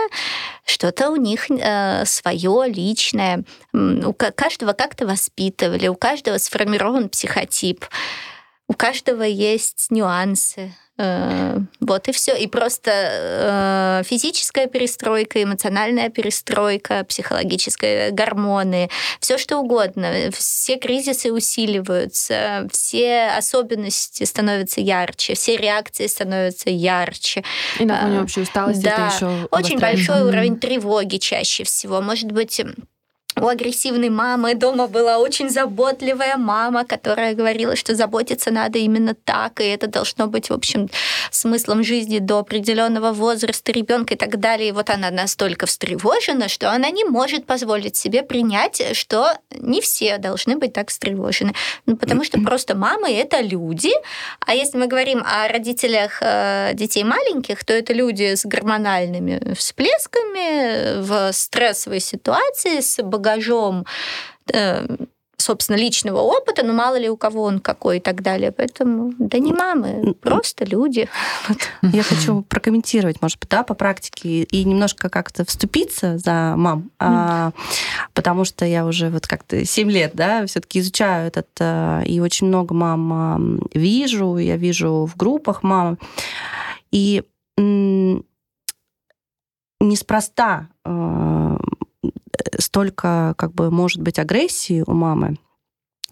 что-то у них э, свое личное. У каждого как-то воспитывали, у каждого сформирован психотип, у каждого есть нюансы. Э, вот и все. И просто э, физическая перестройка, эмоциональная перестройка, психологическая гормоны, все что угодно. Все кризисы усиливаются, все особенности становятся ярче, все реакции становятся ярче. И на фоне общей усталости да, это еще очень большой уровень тревоги чаще всего. Может быть, у агрессивной мамы дома была очень заботливая мама, которая говорила, что заботиться надо именно так, и это должно быть, в общем, смыслом жизни до определенного возраста ребенка и так далее. И вот она настолько встревожена, что она не может позволить себе принять, что не все должны быть так встревожены. Ну, потому что просто мамы — это люди, а если мы говорим о родителях э, детей маленьких, то это люди с гормональными всплесками в стрессовой ситуации, с багажом э, собственно, личного опыта, но мало ли у кого он какой и так далее. Поэтому, да не мамы, просто люди. *laughs* Я хочу прокомментировать, может быть, да, по практике и немножко как-то вступиться за мам, а, потому что я уже вот как-то 7 лет, да, все таки изучаю этот, а, и очень много мам вижу, я вижу в группах мам, и не неспроста э, столько, как бы, может быть агрессии у мамы,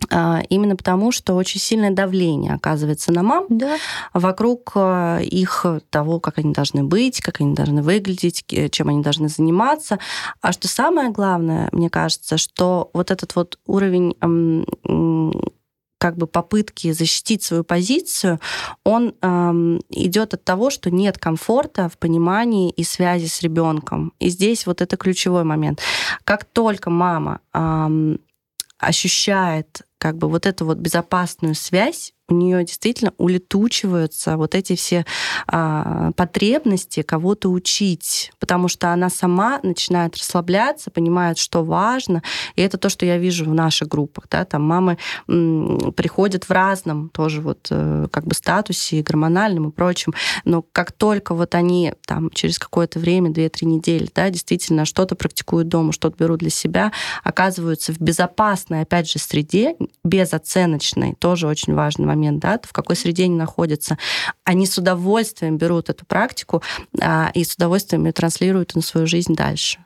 а, именно потому, что очень сильное давление оказывается на мам да. вокруг э, их того, как они должны быть, как они должны выглядеть, чем они должны заниматься. А что самое главное, мне кажется, что вот этот вот уровень как бы попытки защитить свою позицию, он эм, идет от того, что нет комфорта в понимании и связи с ребенком. И здесь вот это ключевой момент. Как только мама эм, ощущает как бы вот эту вот безопасную связь, у нее действительно улетучиваются вот эти все а, потребности кого-то учить, потому что она сама начинает расслабляться, понимает, что важно, и это то, что я вижу в наших группах, да, там мамы м, приходят в разном тоже вот э, как бы статусе и гормональном и прочем, но как только вот они там через какое-то время, 2-3 недели, да, действительно что-то практикуют дома, что-то берут для себя, оказываются в безопасной, опять же, среде, безоценочной, тоже очень важный момент, да, в какой среде они находятся, они с удовольствием берут эту практику а, и с удовольствием ее транслируют на свою жизнь дальше.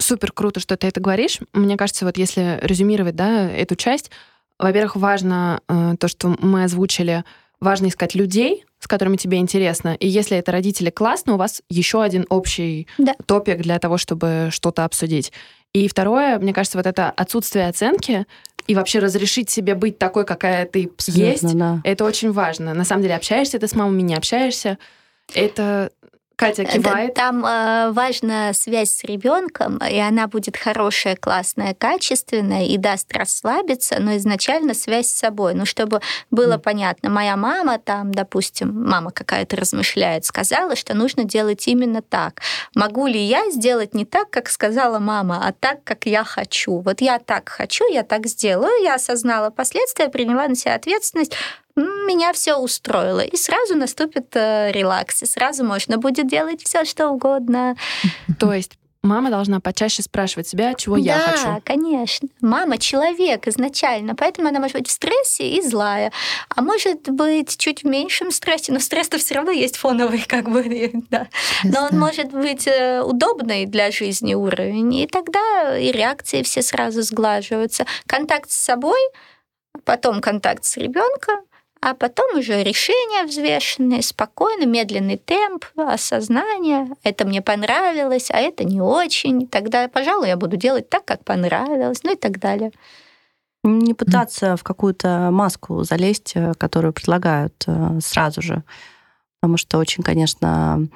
Супер круто, что ты это говоришь. Мне кажется, вот если резюмировать, да, эту часть, во-первых, важно э, то, что мы озвучили, важно искать людей, с которыми тебе интересно. И если это родители классно, у вас еще один общий да. топик для того, чтобы что-то обсудить. И второе, мне кажется, вот это отсутствие оценки и вообще разрешить себе быть такой, какая ты Абсолютно, есть, да. это очень важно. На самом деле, общаешься ты с мамой, не общаешься, это Катя э, кивает. Там э, важна связь с ребенком, и она будет хорошая, классная, качественная и даст расслабиться, но изначально связь с собой. Ну, чтобы было mm. понятно, моя мама там, допустим, мама какая-то размышляет, сказала, что нужно делать именно так. Могу ли я сделать не так, как сказала мама, а так, как я хочу? Вот я так хочу, я так сделаю, я осознала последствия, приняла на себя ответственность, меня все устроило. И сразу наступит э, релакс, и сразу можно будет делать все, что угодно. *laughs* То есть мама должна почаще спрашивать себя, чего да, я хочу. Да, конечно. Мама человек изначально, поэтому она может быть в стрессе и злая, а может быть чуть в меньшем стрессе, но стресс-то все равно есть фоновый, *laughs* как бы, да. Но он может быть э, удобный для жизни уровень, и тогда и реакции все сразу сглаживаются. Контакт с собой, потом контакт с ребенком, а потом уже решения взвешенные, спокойно, медленный темп, осознание. Это мне понравилось, а это не очень. Тогда, пожалуй, я буду делать так, как понравилось, ну и так далее. Не пытаться в какую-то маску залезть, э, которую предлагают э, сразу же. Потому что очень, конечно,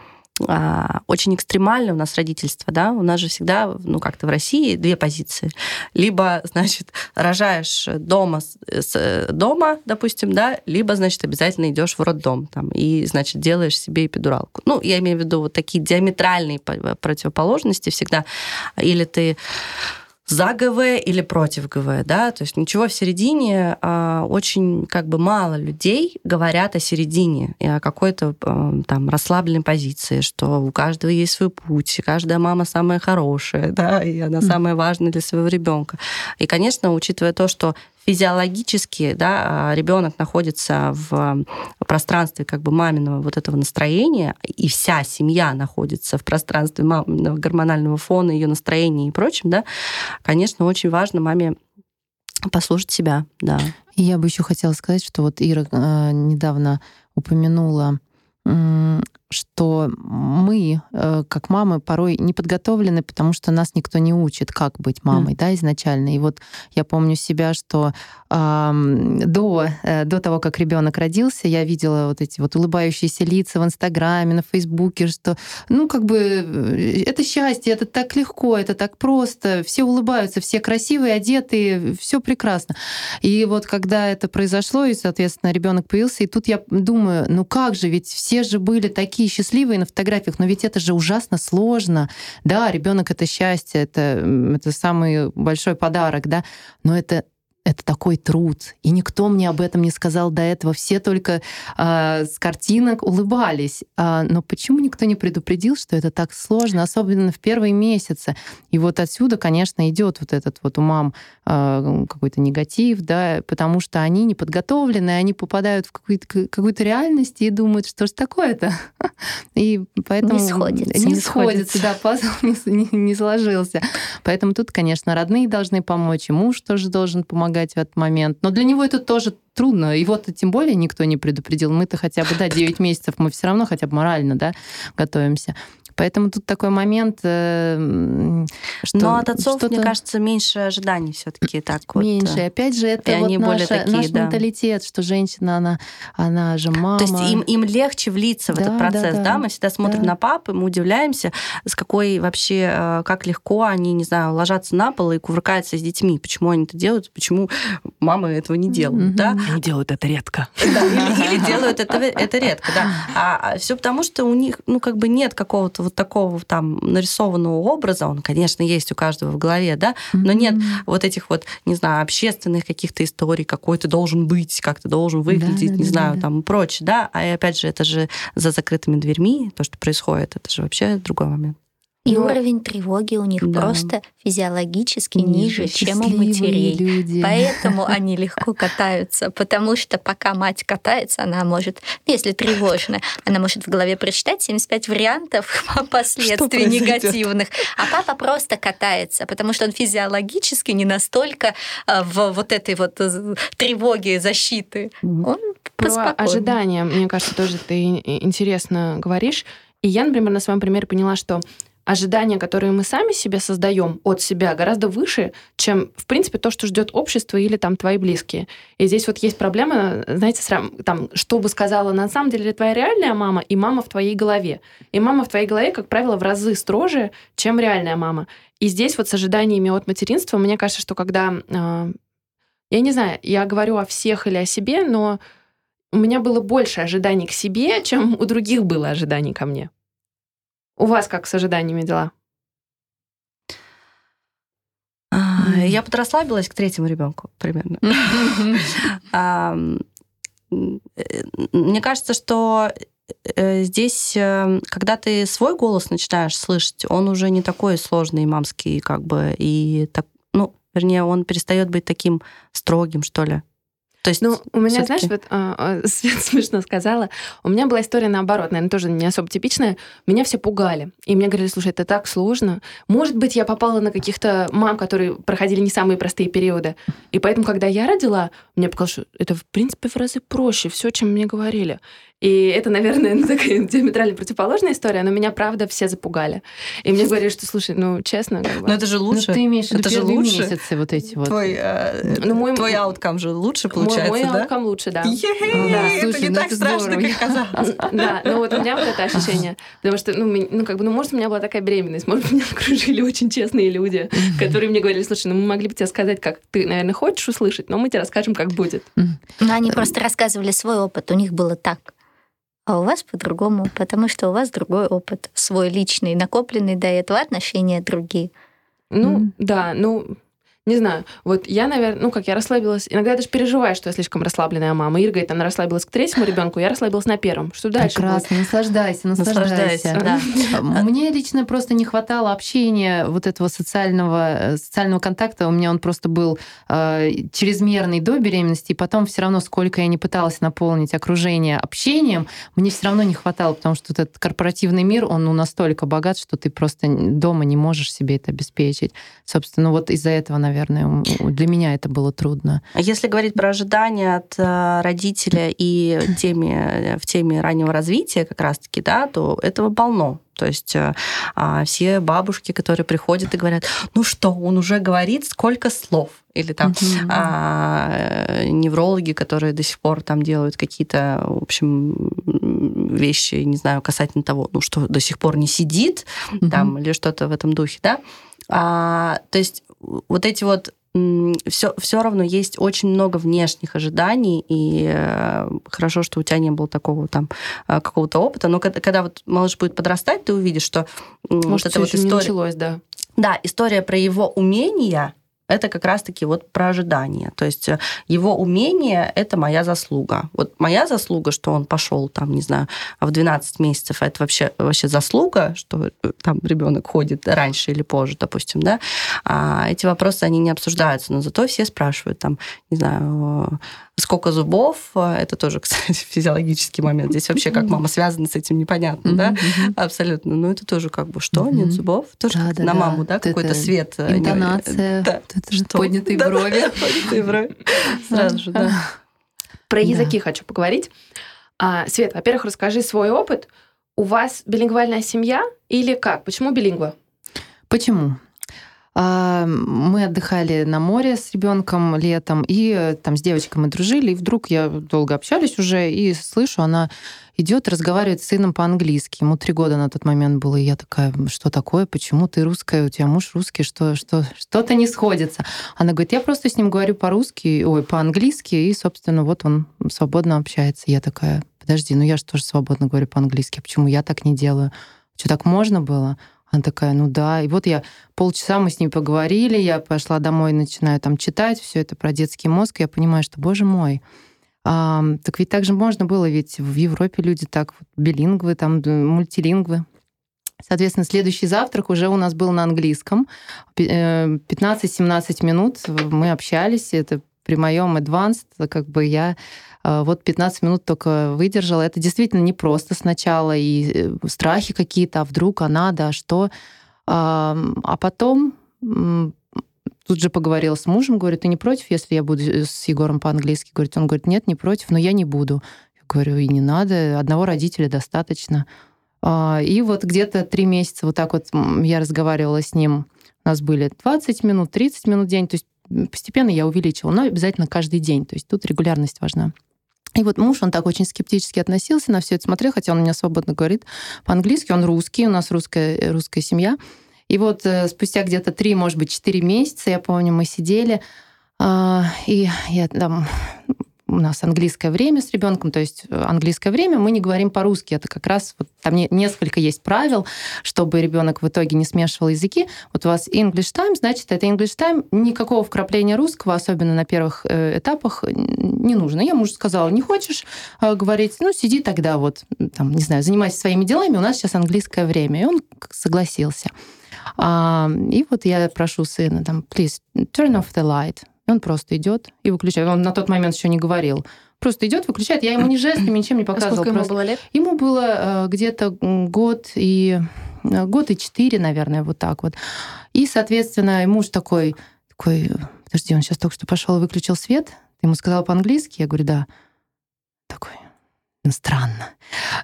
а, очень экстремально у нас родительство, да, у нас же всегда, ну, как-то в России две позиции. Либо, значит, рожаешь дома, с, дома, допустим, да, либо, значит, обязательно идешь в роддом там и, значит, делаешь себе эпидуралку. Ну, я имею в виду вот такие диаметральные противоположности всегда. Или ты за ГВ или против ГВ, да, то есть ничего в середине, а, очень как бы мало людей говорят о середине и о какой-то а, там расслабленной позиции, что у каждого есть свой путь, и каждая мама самая хорошая, *laughs* да, и она самая важная для своего ребенка. И, конечно, учитывая то, что физиологически да, ребенок находится в пространстве как бы маминого вот этого настроения, и вся семья находится в пространстве маминого гормонального фона, ее настроения и прочим, да, конечно, очень важно маме послушать себя, да. И я бы еще хотела сказать, что вот Ира э, недавно упомянула что мы, э, как мамы, порой не подготовлены, потому что нас никто не учит, как быть мамой, mm. да, изначально. И вот я помню себя, что э, до, э, до того, как ребенок родился, я видела вот эти вот улыбающиеся лица в Инстаграме, на Фейсбуке, что, ну, как бы, э, это счастье, это так легко, это так просто, все улыбаются, все красивые, одетые, все прекрасно. И вот когда это произошло, и, соответственно, ребенок появился, и тут я думаю, ну как же, ведь все же были такие такие счастливые на фотографиях, но ведь это же ужасно сложно. Да, ребенок это счастье, это, это самый большой подарок, да, но это это такой труд. И никто мне об этом не сказал до этого. Все только э, с картинок улыбались. А, но почему никто не предупредил, что это так сложно, особенно в первые месяцы? И вот отсюда, конечно, идет вот этот вот у мам э, какой-то негатив, да, потому что они не подготовлены, они попадают в какую-то, какую-то реальность и думают, что ж такое-то? *laughs* И поэтому... Не сходится. Не, Не сходится, да, пазл не, не, не сложился. Поэтому тут, конечно, родные должны помочь, и муж тоже должен помогать в этот момент. Но для него это тоже трудно. Его-то тем более никто не предупредил. Мы-то хотя бы, да, *laughs* 9 месяцев мы все равно хотя бы морально, да, готовимся. Поэтому тут такой момент, э, что Но от отцов, мне кажется, меньше ожиданий все-таки так вот. Меньше. Опять же, это вот они наша, более такие, наш да. менталитет, что женщина, она, она же мама. То есть им, им легче влиться в да, этот процесс, да, да. да? Мы всегда смотрим да. на папы, мы удивляемся, с какой вообще, э, как легко они, не знаю, ложатся на пол и кувыркаются с детьми. Почему они это делают, почему мамы этого не делают, mm-hmm. да? Они делают это редко. Да, или, или делают это, это редко, да. А, а все потому, что у них, ну, как бы нет какого-то вот такого там нарисованного образа, он, конечно, есть у каждого в голове, да, но нет вот этих вот, не знаю, общественных каких-то историй, какой ты должен быть, как ты должен выглядеть, да, не да, знаю, да. там и прочее, да. А опять же, это же за закрытыми дверьми, то, что происходит, это же вообще другой момент. И Но... уровень тревоги у них да. просто физиологически ниже, ниже чем у матерей. Люди. Поэтому *laughs* они легко катаются, потому что пока мать катается, она может, ну, если тревожно, она может в голове прочитать 75 вариантов *laughs* последствий негативных, а папа просто катается, потому что он физиологически не настолько а, в вот этой вот э, тревоге защиты. Он Про ожидания, мне кажется, тоже ты интересно говоришь. И я, например, на своем примере поняла, что ожидания, которые мы сами себе создаем от себя, гораздо выше, чем, в принципе, то, что ждет общество или там твои близкие. И здесь вот есть проблема, знаете, там, что бы сказала на самом деле твоя реальная мама и мама в твоей голове. И мама в твоей голове, как правило, в разы строже, чем реальная мама. И здесь вот с ожиданиями от материнства, мне кажется, что когда... Э, я не знаю, я говорю о всех или о себе, но у меня было больше ожиданий к себе, чем у других было ожиданий ко мне. У вас как с ожиданиями дела? А, я подрасслабилась к третьему ребенку примерно. *laughs* Мне кажется, что э, здесь, э, когда ты свой голос начинаешь слышать, он уже не такой сложный, мамский, как бы, и так, ну, вернее, он перестает быть таким строгим, что ли. То есть, ну, у меня, знаешь, вот а, *laughs* Свет смешно сказала, у меня была история наоборот, наверное, тоже не особо типичная. Меня все пугали. И мне говорили, слушай, это так сложно. Может быть, я попала на каких-то мам, которые проходили не самые простые периоды. И поэтому, когда я родила, мне показалось, что это, в принципе, в разы проще, все, чем мне говорили. И это, наверное, ну, *laughs* такая диаметрально противоположная история, но меня, правда, все запугали. И мне говорили, что, слушай, ну, честно... Как бы, но это же лучше. Ну, ты имеешь это же лучше. месяцы вот эти вот. Твой, э, ну, мой, твой ауткам же лучше получается, мой, мой да? ауткам лучше, да. Е-хей, да. Слушай, это не ну, так это страшно, здорово. как казалось. Да, ну вот у меня вот это ощущение. Потому что, ну, ну, как бы, ну, может, у меня была такая беременность, может, *laughs* меня окружили очень честные люди, которые мне говорили, слушай, ну, мы могли бы тебе сказать, как ты, наверное, хочешь услышать, но мы тебе расскажем, как будет. Но они просто рассказывали свой опыт, у них было так а у вас по-другому, потому что у вас другой опыт, свой личный, накопленный до этого отношения другие. Ну, mm. да, ну, не знаю, вот я, наверное, ну как, я расслабилась. Иногда я даже переживаю, что я слишком расслабленная мама. Ирга, это она расслабилась к третьему ребенку, я расслабилась на первом. Что дальше Прекрасно, будет? наслаждайся, наслаждайся. наслаждайся да. Мне лично просто не хватало общения, вот этого социального, социального контакта. У меня он просто был э, чрезмерный до беременности, и потом все равно, сколько я не пыталась наполнить окружение общением, мне все равно не хватало, потому что этот корпоративный мир, он ну, настолько богат, что ты просто дома не можешь себе это обеспечить. Собственно, вот из-за этого, наверное, наверное. Для меня это было трудно. А если говорить про ожидания от э, родителя и теме, в теме раннего развития как раз-таки, да, то этого полно. То есть э, а, все бабушки, которые приходят и говорят, ну что, он уже говорит, сколько слов. Или там mm-hmm. а, неврологи, которые до сих пор там делают какие-то, в общем, вещи, не знаю, касательно того, ну что до сих пор не сидит, mm-hmm. там, или что-то в этом духе, да. А, то есть вот эти вот все, все равно есть очень много внешних ожиданий, и э, хорошо, что у тебя не было такого там э, какого-то опыта, но когда, когда вот малыш будет подрастать, ты увидишь, что Может, вот эта вот история... началось, да. Да, история про его умения это как раз-таки вот про ожидание. То есть э, его умение – это моя заслуга. Вот моя заслуга, что он пошел там, не знаю, в 12 месяцев, это вообще, вообще заслуга, что э, там ребенок ходит раньше или позже, допустим, да. А эти вопросы, они не обсуждаются, но зато все спрашивают там, не знаю, сколько зубов, это тоже, *laughs* кстати, физиологический момент. Здесь вообще как мама связана с этим, непонятно, да? Абсолютно. Но это тоже как бы что, нет зубов? Тоже на маму, да, какой-то свет. Э, интонация. Поднятые брови. *laughs* Поднятые брови. Сразу же, да. Про языки хочу поговорить. А, Свет, во-первых, расскажи свой опыт. У вас билингвальная семья или как? Почему билингва? Почему? А, мы отдыхали на море с ребенком летом, и э, там с девочкой мы дружили, и вдруг я долго общались уже, и слышу, она идет разговаривает с сыном по-английски. Ему три года на тот момент было, и я такая, что такое, почему ты русская, у тебя муж русский, что, что, что-то не сходится. Она говорит, я просто с ним говорю по-русски, ой, по-английски, и, собственно, вот он свободно общается. Я такая, подожди, ну я же тоже свободно говорю по-английски, а почему я так не делаю? Что, так можно было? Она такая, ну да. И вот я полчаса мы с ней поговорили, я пошла домой, начинаю там читать все это про детский мозг, я понимаю, что, боже мой, а, так ведь так же можно было, ведь в Европе люди так вот, билингвы, там мультилингвы. Соответственно, следующий завтрак уже у нас был на английском. 15-17 э, минут мы общались. Это при моем advanced, как бы я э, вот 15 минут только выдержала. Это действительно непросто сначала, и э, страхи какие-то, а вдруг, а надо, а что. А потом Тут же поговорила с мужем, говорит, ты не против, если я буду с Егором по-английски? Говорит, он говорит, нет, не против, но я не буду. Я говорю, и не надо, одного родителя достаточно. А, и вот где-то три месяца вот так вот я разговаривала с ним. У нас были 20 минут, 30 минут в день. То есть постепенно я увеличила, но обязательно каждый день. То есть тут регулярность важна. И вот муж, он так очень скептически относился на все это, смотрел, хотя он у меня свободно говорит по-английски, он русский, у нас русская, русская семья. И вот э, спустя где-то три, может быть, четыре месяца, я помню, мы сидели, а, и я там у нас английское время с ребенком, то есть э, английское время мы не говорим по-русски. Это как раз вот там несколько есть правил, чтобы ребенок в итоге не смешивал языки. Вот у вас English time, значит, это English time, никакого вкрапления русского, особенно на первых э, этапах, не нужно. Я мужу сказала, не хочешь говорить, ну сиди тогда вот, там, не знаю, занимайся своими делами, у нас сейчас английское время. И он согласился. А, и вот я прошу сына, там, please, turn off the light. И он просто идет и выключает. Он на тот момент еще не говорил. Просто идет, выключает. Я ему ни жестами, ничем не показывала. А сколько просто... ему было лет? Ему было э, где-то год и э, год и четыре, наверное, вот так вот. И, соответственно, муж такой, такой, подожди, он сейчас только что пошел и выключил свет. Ты ему сказал по-английски? Я говорю, да. Такой, странно.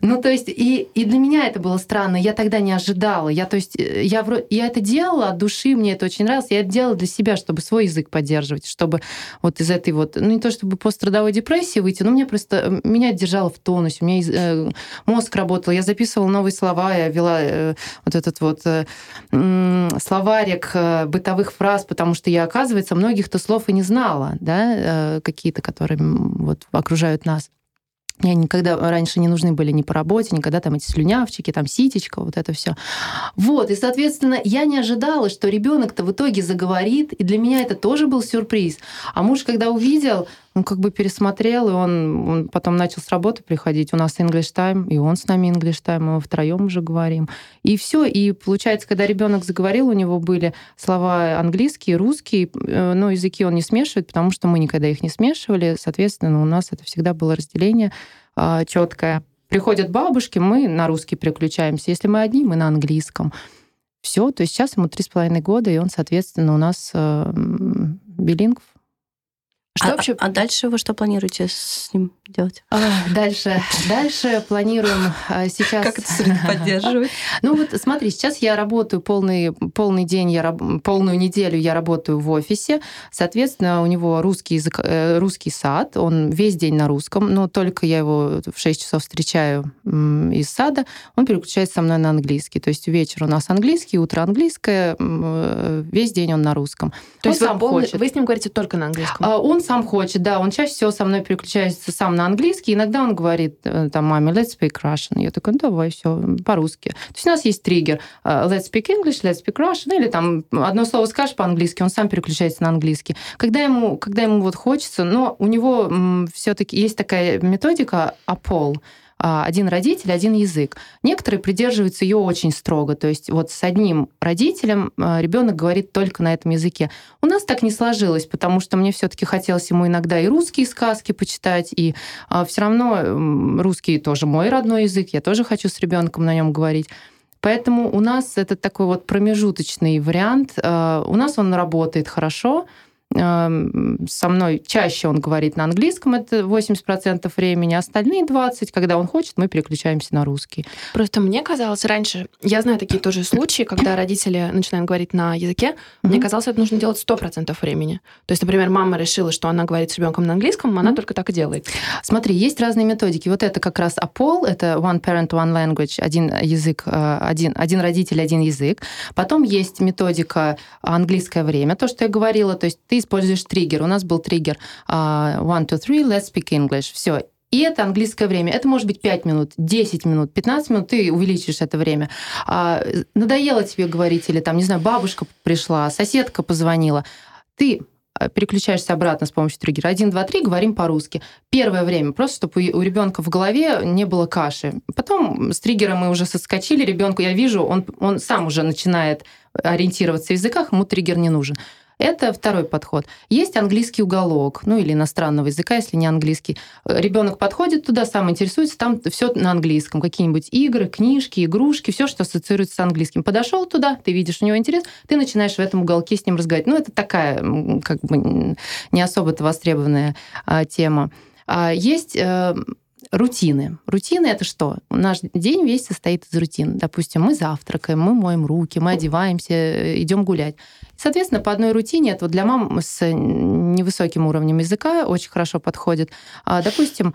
Ну, то есть, и, и для меня это было странно. Я тогда не ожидала. Я, то есть, э, я, я это делала от души, мне это очень нравилось. Я это делала для себя, чтобы свой язык поддерживать, чтобы вот из этой вот, ну, не то чтобы пострадовой депрессии выйти, но мне просто, э, меня держало в тонусе, у меня э, мозг работал, я записывала новые слова, я вела э, вот этот вот э, словарик э, бытовых фраз, потому что я, оказывается, многих-то слов и не знала, да, э, какие-то, которые вот окружают нас. Мне никогда раньше не нужны были ни по работе, никогда там эти слюнявчики, там ситечка, вот это все. Вот, и, соответственно, я не ожидала, что ребенок-то в итоге заговорит, и для меня это тоже был сюрприз. А муж, когда увидел, он как бы пересмотрел, и он, он потом начал с работы приходить. У нас English Time, и он с нами English Time, мы втроем уже говорим. И все. И получается, когда ребенок заговорил, у него были слова английские, русские, э, но языки он не смешивает, потому что мы никогда их не смешивали. Соответственно, у нас это всегда было разделение а, четкое. Приходят бабушки, мы на русский переключаемся. Если мы одни, мы на английском. Все, то есть сейчас ему три с половиной года, и он, соответственно, у нас э, билингв что а, вообще... а дальше вы что планируете с ним делать? А, дальше, дальше планируем а, сейчас... Как это поддерживать? *laughs* Ну вот смотри, сейчас я работаю полный, полный день, я, полную неделю я работаю в офисе. Соответственно, у него русский, язык, э, русский сад, он весь день на русском, но только я его в 6 часов встречаю из сада, он переключается со мной на английский. То есть вечер у нас английский, утро английское, э, весь день он на русском. То он есть вы, полный, вы с ним говорите только на английском? Он сам хочет, да, он чаще всего со мной переключается сам на английский. Иногда он говорит э, там маме, let's speak Russian. Я ну, давай, все по-русски. То есть у нас есть триггер э, let's speak English, let's speak Russian, или там одно слово скажешь по-английски, он сам переключается на английский. Когда ему, когда ему вот хочется, но у него все-таки есть такая методика APOL, один родитель, один язык. Некоторые придерживаются ее очень строго, то есть вот с одним родителем а, ребенок говорит только на этом языке. У нас так не сложилось, потому что мне все-таки хотелось ему иногда и русские сказки почитать, и а, все равно русский тоже мой родной язык, я тоже хочу с ребенком на нем говорить. Поэтому у нас это такой вот промежуточный вариант. У нас он работает хорошо, со мной чаще он говорит на английском, это 80% времени, остальные 20%, когда он хочет, мы переключаемся на русский. Просто мне казалось раньше, я знаю такие тоже случаи, когда родители начинают говорить на языке, mm-hmm. мне казалось, это нужно делать 100% времени. То есть, например, мама решила, что она говорит с ребенком на английском, она mm-hmm. только так и делает. Смотри, есть разные методики. Вот это как раз APOL, это One Parent, One Language, один язык, э, один, один родитель, один язык. Потом есть методика английское время, то, что я говорила, то есть ты используешь триггер. У нас был триггер uh, one, two, three, let's speak English. Все. И это английское время. Это может быть 5 минут, 10 минут, 15 минут, ты увеличишь это время. А, надоело тебе говорить, или там, не знаю, бабушка пришла, соседка позвонила. Ты а, переключаешься обратно с помощью триггера. Один, два, три, говорим по-русски. Первое время, просто чтобы у ребенка в голове не было каши. Потом с триггера мы уже соскочили, ребенку я вижу, он, он сам уже начинает ориентироваться в языках, ему триггер не нужен. Это второй подход. Есть английский уголок, ну или иностранного языка, если не английский. Ребенок подходит туда, сам интересуется, там все на английском. Какие-нибудь игры, книжки, игрушки, все, что ассоциируется с английским. Подошел туда, ты видишь у него интерес, ты начинаешь в этом уголке с ним разговаривать. Ну, это такая, как бы, не особо-то востребованная а, тема. А есть э, рутины. Рутины это что? Наш день весь состоит из рутин. Допустим, мы завтракаем, мы моем руки, мы одеваемся, э, идем гулять. Соответственно, по одной рутине, это вот для мам с невысоким уровнем языка очень хорошо подходит. А, допустим,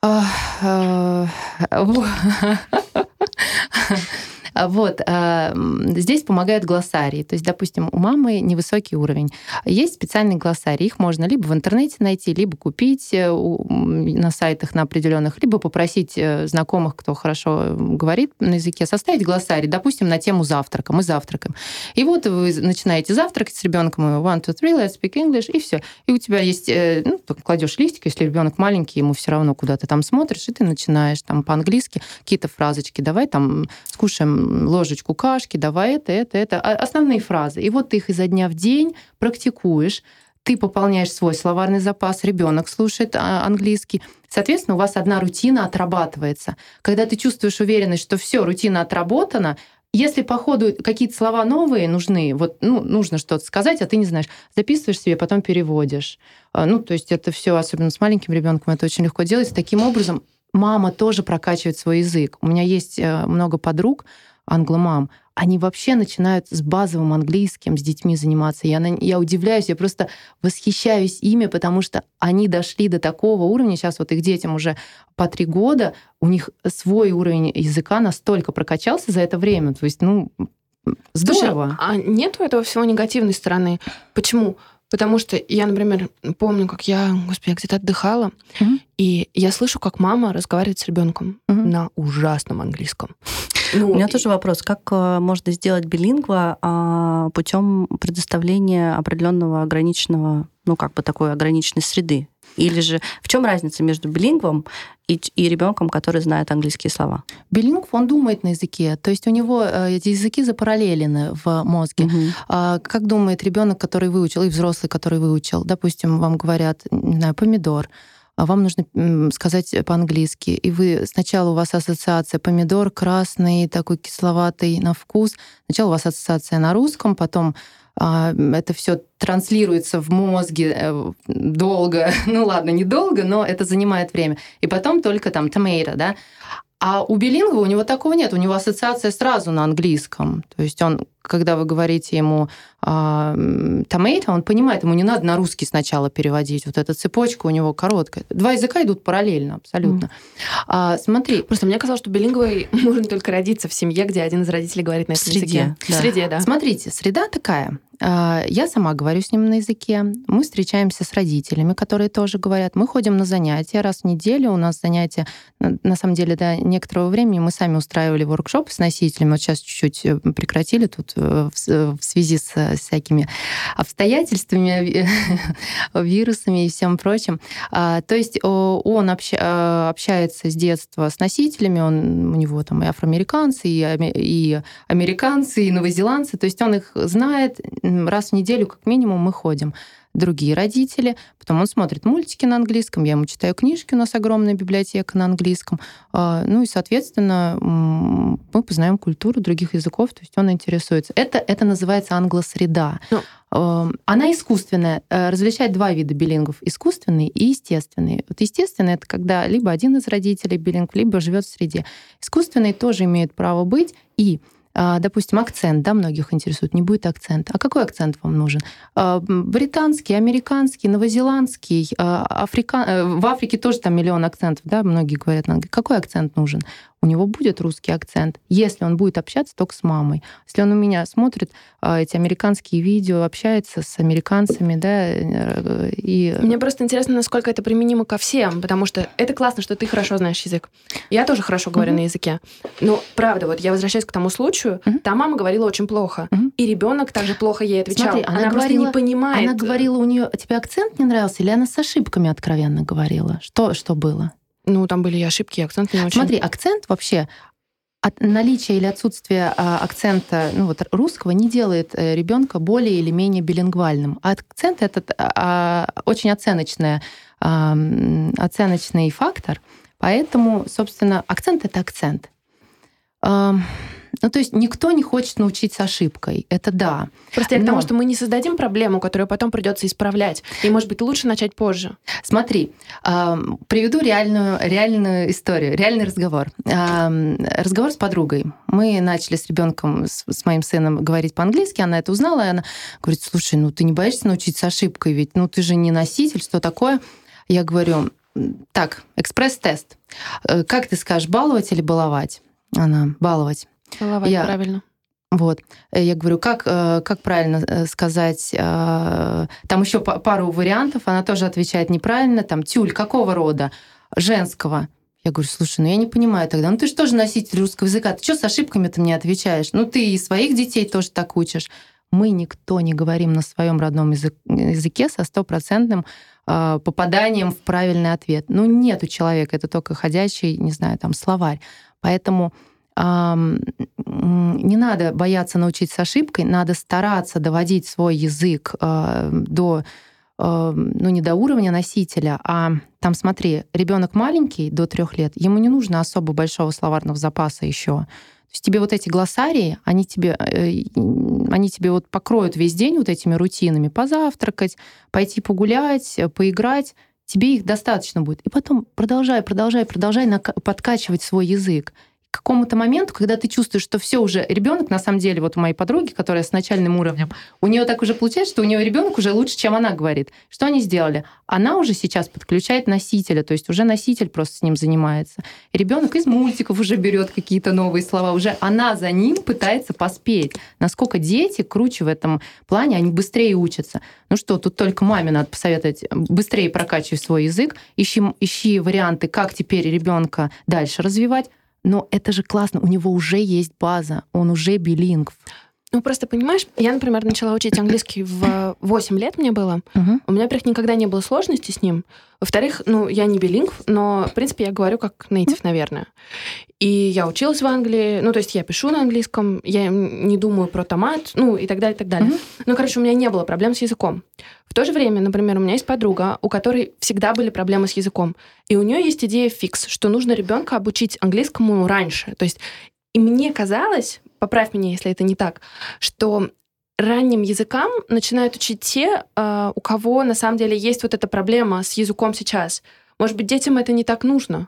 а, А *laughs* вот. А, здесь помогают глоссарии. То есть, допустим, у мамы невысокий уровень. Есть специальные глоссарии. Их можно либо в интернете найти, либо купить э, на сайтах на определенных, либо попросить э, знакомых, кто хорошо говорит на языке, составить глоссарий, допустим, на тему завтрака. Мы завтракаем. И вот вы начинаете завтракать с ребенком, one, two, three, let's speak English, и все. И у тебя есть, э, ну, кладешь листик, если ребенок маленький, ему все равно куда ты там смотришь, и ты начинаешь там по-английски какие-то фразочки. Давай там скушаем ложечку кашки, давай это, это, это. А, основные фразы. И вот ты их изо дня в день практикуешь, ты пополняешь свой словарный запас, ребенок слушает а, английский. Соответственно, у вас одна рутина отрабатывается. Когда ты чувствуешь уверенность, что все, рутина отработана, если по ходу какие-то слова новые нужны, вот ну, нужно что-то сказать, а ты не знаешь, записываешь себе, потом переводишь. А, ну, то есть это все, особенно с маленьким ребенком, это очень легко делать. Таким образом, мама тоже прокачивает свой язык. У меня есть э, много подруг, англомам, они вообще начинают с базовым английским с детьми заниматься. Я, я удивляюсь, я просто восхищаюсь ими, потому что они дошли до такого уровня, сейчас вот их детям уже по три года, у них свой уровень языка настолько прокачался за это время. То есть, ну, здорово. Слушай, а нету этого всего негативной стороны? Почему? Потому что я, например, помню, как я, господи, где-то отдыхала, mm-hmm. и я слышу, как мама разговаривает с ребенком mm-hmm. на ужасном английском. Ну, *laughs* У меня и... тоже вопрос: как э, можно сделать билингва путем предоставления определенного ограниченного, ну как бы такой ограниченной среды? Или же в чем разница между билингвом и, и ребенком, который знает английские слова? Билингв, он думает на языке, то есть у него э, эти языки запараллелены в мозге. Угу. А, как думает ребенок, который выучил, и взрослый, который выучил? Допустим, вам говорят, не знаю, помидор а вам нужно сказать по-английски. И вы сначала у вас ассоциация помидор красный, такой кисловатый на вкус. Сначала у вас ассоциация на русском, потом это все транслируется в мозге э, долго. *laughs* Ну ладно, недолго, но это занимает время. И потом только там tomato, да. А у билингва у него такого нет, у него ассоциация сразу на английском. То есть он когда вы говорите ему томейто, он понимает, ему не надо на русский сначала переводить. Вот эта цепочка у него короткая. Два языка идут параллельно абсолютно. Mm. А, смотри. Просто мне казалось, что билинговый *laughs* можно только родиться в семье, где один из родителей говорит на этом среде, языке. Да. В среде, да. Смотрите, среда такая. А, я сама говорю с ним на языке. Мы встречаемся с родителями, которые тоже говорят. Мы ходим на занятия раз в неделю. У нас занятия, на самом деле, до некоторого времени мы сами устраивали воркшопы с носителями. Вот сейчас чуть-чуть э, прекратили тут э, в связи с всякими обстоятельствами, *laughs* вирусами и всем прочим. А, то есть он э, общается с детства с носителями, он, у него там и афроамериканцы, и, и американцы, и новозеландцы. То есть он их знает, раз в неделю как минимум мы ходим другие родители. Потом он смотрит мультики на английском, я ему читаю книжки, у нас огромная библиотека на английском. А, ну и, соответственно, мы познаем культуру других языков, то есть он интересуется. Это, это называется англосреда. Ну. Она искусственная. Э, различать два вида билингов. Искусственный и естественный. Вот естественный — это когда либо один из родителей билинг, либо живет в среде. Искусственный тоже имеет право быть, и допустим, акцент, да, многих интересует, не будет акцента. А какой акцент вам нужен? А, британский, американский, новозеландский, а, африка... Э, в Африке тоже там миллион акцентов, да, многие говорят Какой акцент нужен? У него будет русский акцент, если он будет общаться только с мамой. Если он у меня смотрит эти американские видео, общается с американцами, да, э, и... Мне просто интересно, насколько это применимо ко всем, потому что это классно, что ты хорошо знаешь язык. Я тоже хорошо говорю mm-hmm. на языке. Но правда, вот я возвращаюсь к тому случаю, mm-hmm. та мама говорила очень плохо, mm-hmm. и ребенок также плохо ей отвечал. Смотри, она, она говорила, просто не понимает. Она говорила, у нее тебе акцент не нравился, или она с ошибками откровенно говорила? Что, что было? Ну, там были и ошибки, и акцент не очень. Смотри, акцент вообще от наличия или отсутствия а, акцента ну, вот, русского не делает э, ребенка более или менее билингвальным. А акцент этот а, очень оценочный, а, оценочный фактор. Поэтому, собственно, акцент это акцент. Ну, то есть никто не хочет научиться ошибкой. Это да. Просто Но... к тому, что мы не создадим проблему, которую потом придется исправлять. И, может быть, лучше начать позже. Смотри, приведу реальную, реальную историю, реальный разговор. Разговор с подругой. Мы начали с ребенком, с моим сыном говорить по-английски. Она это узнала, и она говорит, слушай, ну ты не боишься научиться ошибкой, ведь ну ты же не носитель, что такое? Я говорю, так, экспресс-тест. Э, как ты скажешь, баловать или баловать? Она, баловать. Баловать, я, правильно. Вот. Э, я говорю, как, э, как правильно э, сказать? Там еще пару вариантов. Она тоже отвечает неправильно. Там тюль какого рода? Женского. Я говорю, слушай, ну я не понимаю тогда. Ну ты же тоже носитель русского языка. Ты что с ошибками ты мне отвечаешь? Ну ты и своих детей тоже так учишь. Мы никто не говорим на своем родном языке со стопроцентным попаданием в правильный ответ. Ну нет у человека, это только ходячий, не знаю, там словарь. Поэтому не надо бояться научиться ошибкой, надо стараться доводить свой язык а, до ну, не до уровня носителя, а там, смотри, ребенок маленький, до трех лет, ему не нужно особо большого словарного запаса еще. То есть тебе вот эти глоссарии, они тебе, э, они тебе вот покроют весь день вот этими рутинами. Позавтракать, пойти погулять, поиграть. Тебе их достаточно будет. И потом продолжай, продолжай, продолжай подкачивать свой язык какому-то моменту, когда ты чувствуешь, что все уже ребенок, на самом деле, вот у моей подруги, которая с начальным уровнем, у нее так уже получается, что у нее ребенок уже лучше, чем она говорит. Что они сделали? Она уже сейчас подключает носителя, то есть уже носитель просто с ним занимается. Ребенок из мультиков уже берет какие-то новые слова, уже она за ним пытается поспеть. Насколько дети круче в этом плане, они быстрее учатся. Ну что, тут только маме надо посоветовать быстрее прокачивай свой язык, ищи, ищи варианты, как теперь ребенка дальше развивать, но это же классно, у него уже есть база, он уже билингв. Ну, просто понимаешь, я, например, начала учить английский в 8 лет мне было. Uh-huh. У меня, во-первых, никогда не было сложности с ним. Во-вторых, ну, я не билингв, но, в принципе, я говорю как нейтив, наверное. И я училась в Англии, ну, то есть я пишу на английском, я не думаю про томат, ну, и так далее, и так далее. Uh-huh. Ну, короче, у меня не было проблем с языком. В то же время, например, у меня есть подруга, у которой всегда были проблемы с языком. И у нее есть идея фикс, что нужно ребенка обучить английскому раньше. То есть и мне казалось, поправь меня, если это не так, что ранним языкам начинают учить те, а, у кого на самом деле есть вот эта проблема с языком сейчас. Может быть, детям это не так нужно?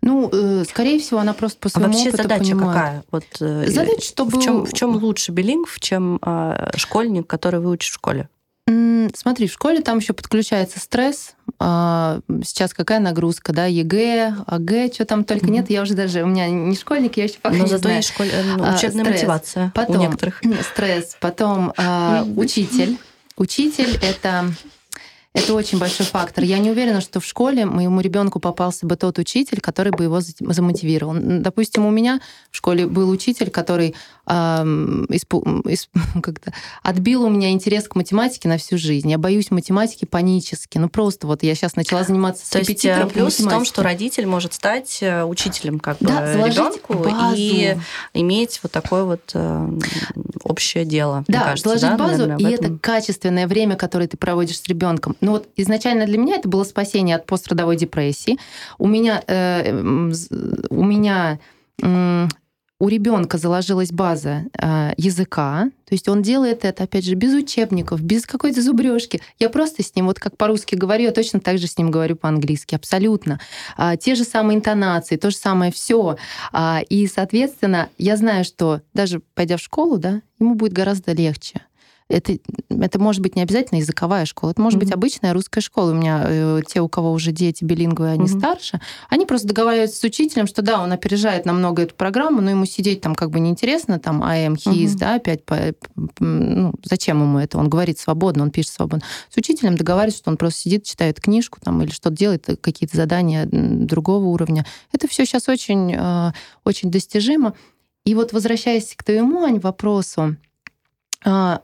Ну, э, скорее всего, она просто по А своему вообще опыту задача понимает. какая? Вот, э, Задача, чтобы... в, чем, в чем лучше билингв, чем э, школьник, который выучит в школе? Смотри, в школе там еще подключается стресс. А, Сейчас какая нагрузка, да, ЕГЭ, ОГЭ, что там только нет. Я уже даже, у меня не школьник, я еще пока Но не зато знаю. есть школь- э, ну, А, учебная стресс. мотивация Потом у некоторых. *laughs* стресс, потом а, учитель. Учитель это это очень большой фактор. Я не уверена, что в школе моему ребенку попался бы тот учитель, который бы его за- замотивировал. Допустим, у меня в школе был учитель, который ам, испу- исп- *laughs* отбил у меня интерес к математике на всю жизнь. Я боюсь математики панически. Ну просто вот я сейчас начала заниматься с То есть э, плюс в том, что родитель может стать э, учителем как бы Да, заложить ребенку базу. и иметь вот такое вот э, общее дело. Да, кажется, заложить да, базу, наверное, и этом. это качественное время, которое ты проводишь с ребенком. Ну вот изначально для меня это было спасение от пострадовой депрессии. У меня, э, у меня м, у ребенка заложилась база э, языка, то есть он делает это, опять же, без учебников, без какой-то зубрежки. Я просто с ним, вот как по-русски говорю, я точно так же с ним говорю по-английски, абсолютно. А, те же самые интонации, то же самое все. и, соответственно, я знаю, что даже пойдя в школу, да, ему будет гораздо легче. Это, это может быть не обязательно языковая школа, это может быть Мгм. обычная русская школа. У меня э, те, у кого уже дети билингвы, они Мгм. старше, они просто договариваются с учителем, что да, он опережает намного эту программу, но ему сидеть там как бы неинтересно, там I am, he is, Мгм. да, опять, по, ну, зачем ему это? Он говорит свободно, он пишет свободно. С учителем договаривается, что он просто сидит, читает книжку там или что-то делает, э, какие-то задания другого уровня. Это все сейчас очень, э, очень достижимо. И вот возвращаясь к твоему, Ань, вопросу, а,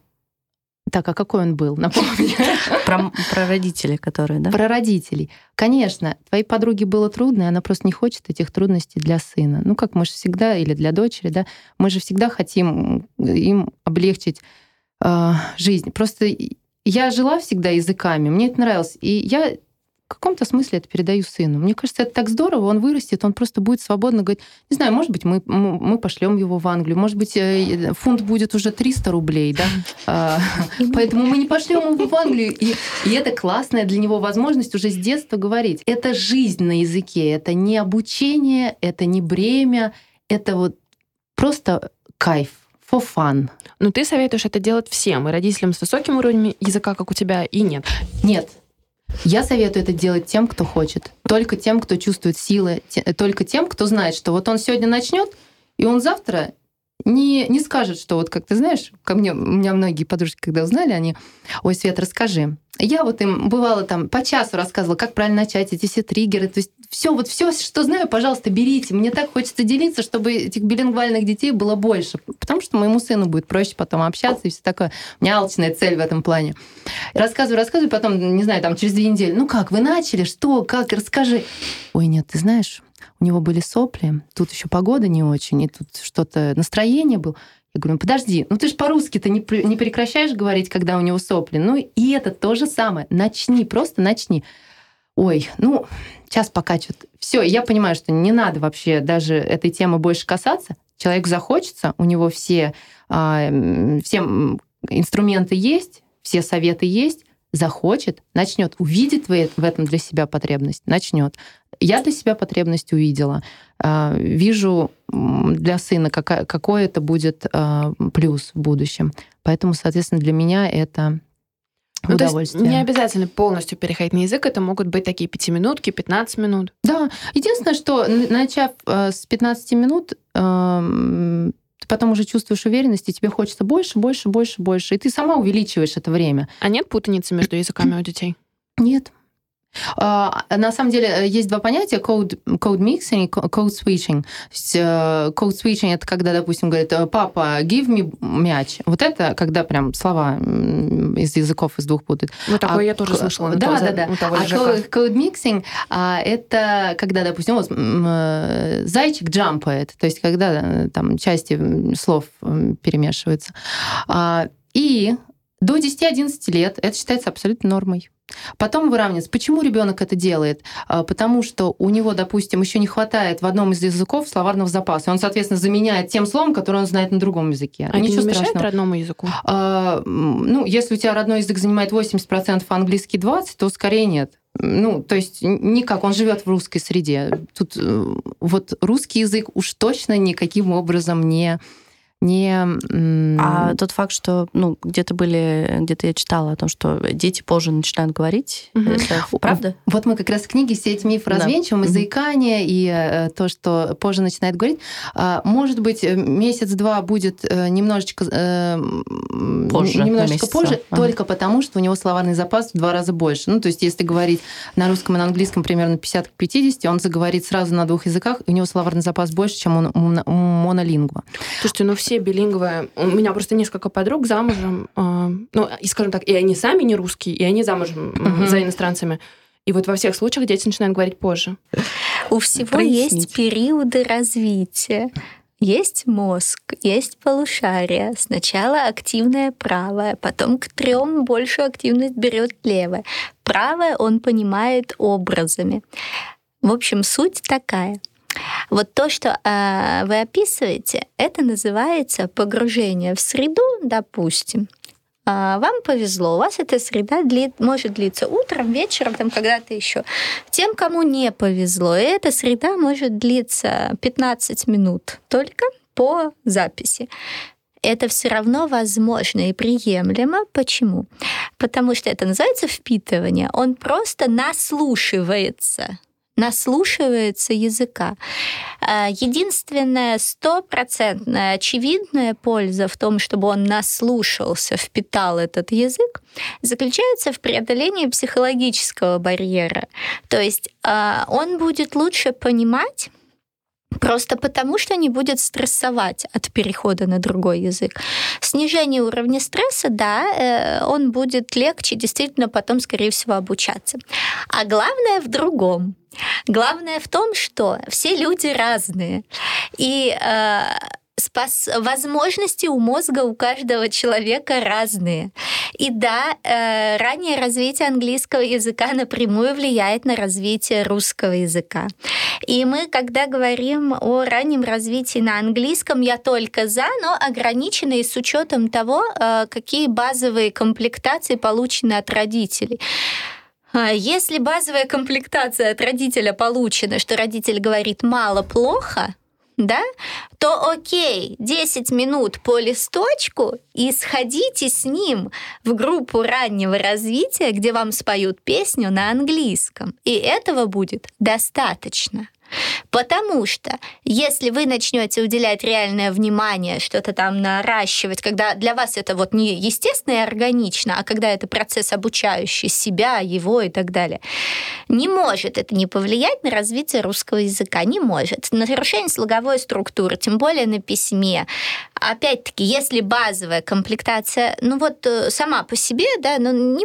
так, а какой он был? Напомни. *laughs* Про, про родителей, которые, да? Про родителей. Конечно, твоей подруге было трудно, и она просто не хочет этих трудностей для сына. Ну, как мы же всегда, или для дочери, да, мы же всегда хотим им облегчить э, жизнь. Просто я жила всегда языками, мне это нравилось. И я каком-то смысле это передаю сыну. Мне кажется, это так здорово, он вырастет, он просто будет свободно говорить, не знаю, может быть, мы, мы пошлем его в Англию, может быть, э, фунт будет уже 300 рублей, да, *laughs* А, поэтому мы не пошлем его в Англию. И, и это классная для него возможность уже с детства говорить. Это жизнь на языке, это не обучение, это не бремя, это вот просто кайф, for fun. Но ты советуешь это делать всем, и родителям с высоким уровнем языка, как у тебя, и нет. Нет. Я советую это делать тем, кто хочет. Только тем, кто чувствует силы. те- только тем, кто знает, что вот он сегодня начнет, и он завтра не, не скажет, что вот как ты знаешь, ко мне, у меня многие подружки, когда узнали, они, ой, Свет, расскажи. Я вот им бывало там по часу рассказывала, как правильно начать, эти все триггеры. То есть все, вот все, что знаю, пожалуйста, берите. Мне так хочется делиться, чтобы этих билингвальных детей было больше. Потому что моему сыну будет проще потом общаться и все такое. У меня алчная цель в этом плане. Рассказываю, рассказываю, потом, не знаю, там через две недели. Ну как, вы начали? Что? Как? Расскажи. Ой, нет, ты знаешь, у него были сопли, тут еще погода не очень, и тут что-то настроение было. Я говорю, ну подожди, ну ты же по-русски-то не, не прекращаешь говорить, когда у него сопли. Ну и это то же самое. Начни, просто начни. Ой, ну, сейчас пока что-то... Все, я понимаю, что не надо вообще даже этой темы больше касаться. Человек захочется, у него все, а, м, все инструменты есть, все советы есть, захочет, начнет, увидит в этом для себя потребность, начнет. Я для себя потребность увидела. А, Вижу для сына, какая- какой это будет а, плюс в будущем. Поэтому, соответственно, для меня это Ну, то есть удовольствие. не обязательно полностью переходить на язык, это могут быть такие пятиминутки, 15 минут. Да, единственное, что начав э, с 15 минут, эм, ты потом уже чувствуешь уверенность, и тебе хочется больше, больше, больше, больше. И ты сама увеличиваешь это время. А нет путаницы между языками у детей? Нет. А, На самом деле э, есть два понятия code, code mixing и co- code switching. Э, code switching это когда, допустим, говорит, э, папа, give me мяч. Вот это когда прям слова из языков из двух путают. Ну, такое А я тоже слышала. Да, да, да. того А code, code mixing а, это когда, допустим, вот, зайчик джампает, то есть когда там части слов перемешиваются. А, И до 10-11 лет это считается абсолютно нормой. Потом выравнивается. Почему ребенок это делает? А, потому что у него, допустим, еще не хватает в одном из языков словарного запаса. Он, соответственно, заменяет тем словом, которое он знает на другом языке. А Ничего это не страшного. родному языку? А, ну, если у тебя родной язык занимает 80%, а английский 20%, то скорее нет. Ну, то есть никак, он живет в русской среде. Тут э, вот русский язык уж точно никаким образом не не... А тот факт, что ну, где-то были, где-то я читала о том, что дети позже начинают говорить, угу. это правда? Вот мы как раз в книге все эти мифы да. развенчиваем, и заикание, и э, то, что позже начинает говорить. А, может быть, э, месяц-два будет э, немножечко позже, немножечко позже, ага. только потому, что у него словарный запас в два раза больше. Ну, то есть, если говорить на русском и на английском примерно 50 к 50, он заговорит сразу на двух языках, и у него словарный запас больше, чем у монолингва. Слушайте, ну все все билинговые. У меня просто несколько подруг замужем. Э, ну, и скажем так, и они сами не русские, и они замужем uh-huh. за иностранцами. И вот во всех случаях дети начинают говорить позже. У всего Прояснить. есть периоды развития. Есть мозг, есть полушария. Сначала активное правое, потом к трем большую активность берет левое. Правое он понимает образами. В общем, суть такая – вот то, что э, вы описываете, это называется погружение в среду, допустим. Э, вам повезло, у вас эта среда длит, может длиться утром, вечером, там когда-то еще. Тем, кому не повезло, эта среда может длиться 15 минут только по записи это все равно возможно и приемлемо. Почему? Потому что это называется впитывание. Он просто наслушивается наслушивается языка. А, единственная стопроцентная очевидная польза в том, чтобы он наслушался, впитал этот язык, заключается в преодолении психологического барьера. То есть а, он будет лучше понимать, Просто потому, что не будет стрессовать от перехода на другой язык. Снижение уровня стресса, да, э, он будет легче действительно потом, скорее всего, обучаться. А главное в другом. Главное в том, что все люди разные. И э, спас... возможности у мозга у каждого человека разные. И да, э, раннее развитие английского языка напрямую влияет на развитие русского языка. И мы, когда говорим о раннем развитии на английском, я только за, но ограниченные с учетом того, э, какие базовые комплектации получены от родителей. А если базовая комплектация от родителя получена, что родитель говорит мало-плохо, да, то окей, 10 минут по листочку и сходите с ним в группу раннего развития, где вам споют песню на английском. И этого будет достаточно. Потому что если вы начнете уделять реальное внимание, что-то там наращивать, когда для вас это вот не естественно и органично, а когда это процесс обучающий себя, его и так далее, не может это не повлиять на развитие русского языка, не может. На нарушение слоговой структуры, тем более на письме. Опять-таки, если базовая комплектация, ну вот э, сама по себе, да, ну не,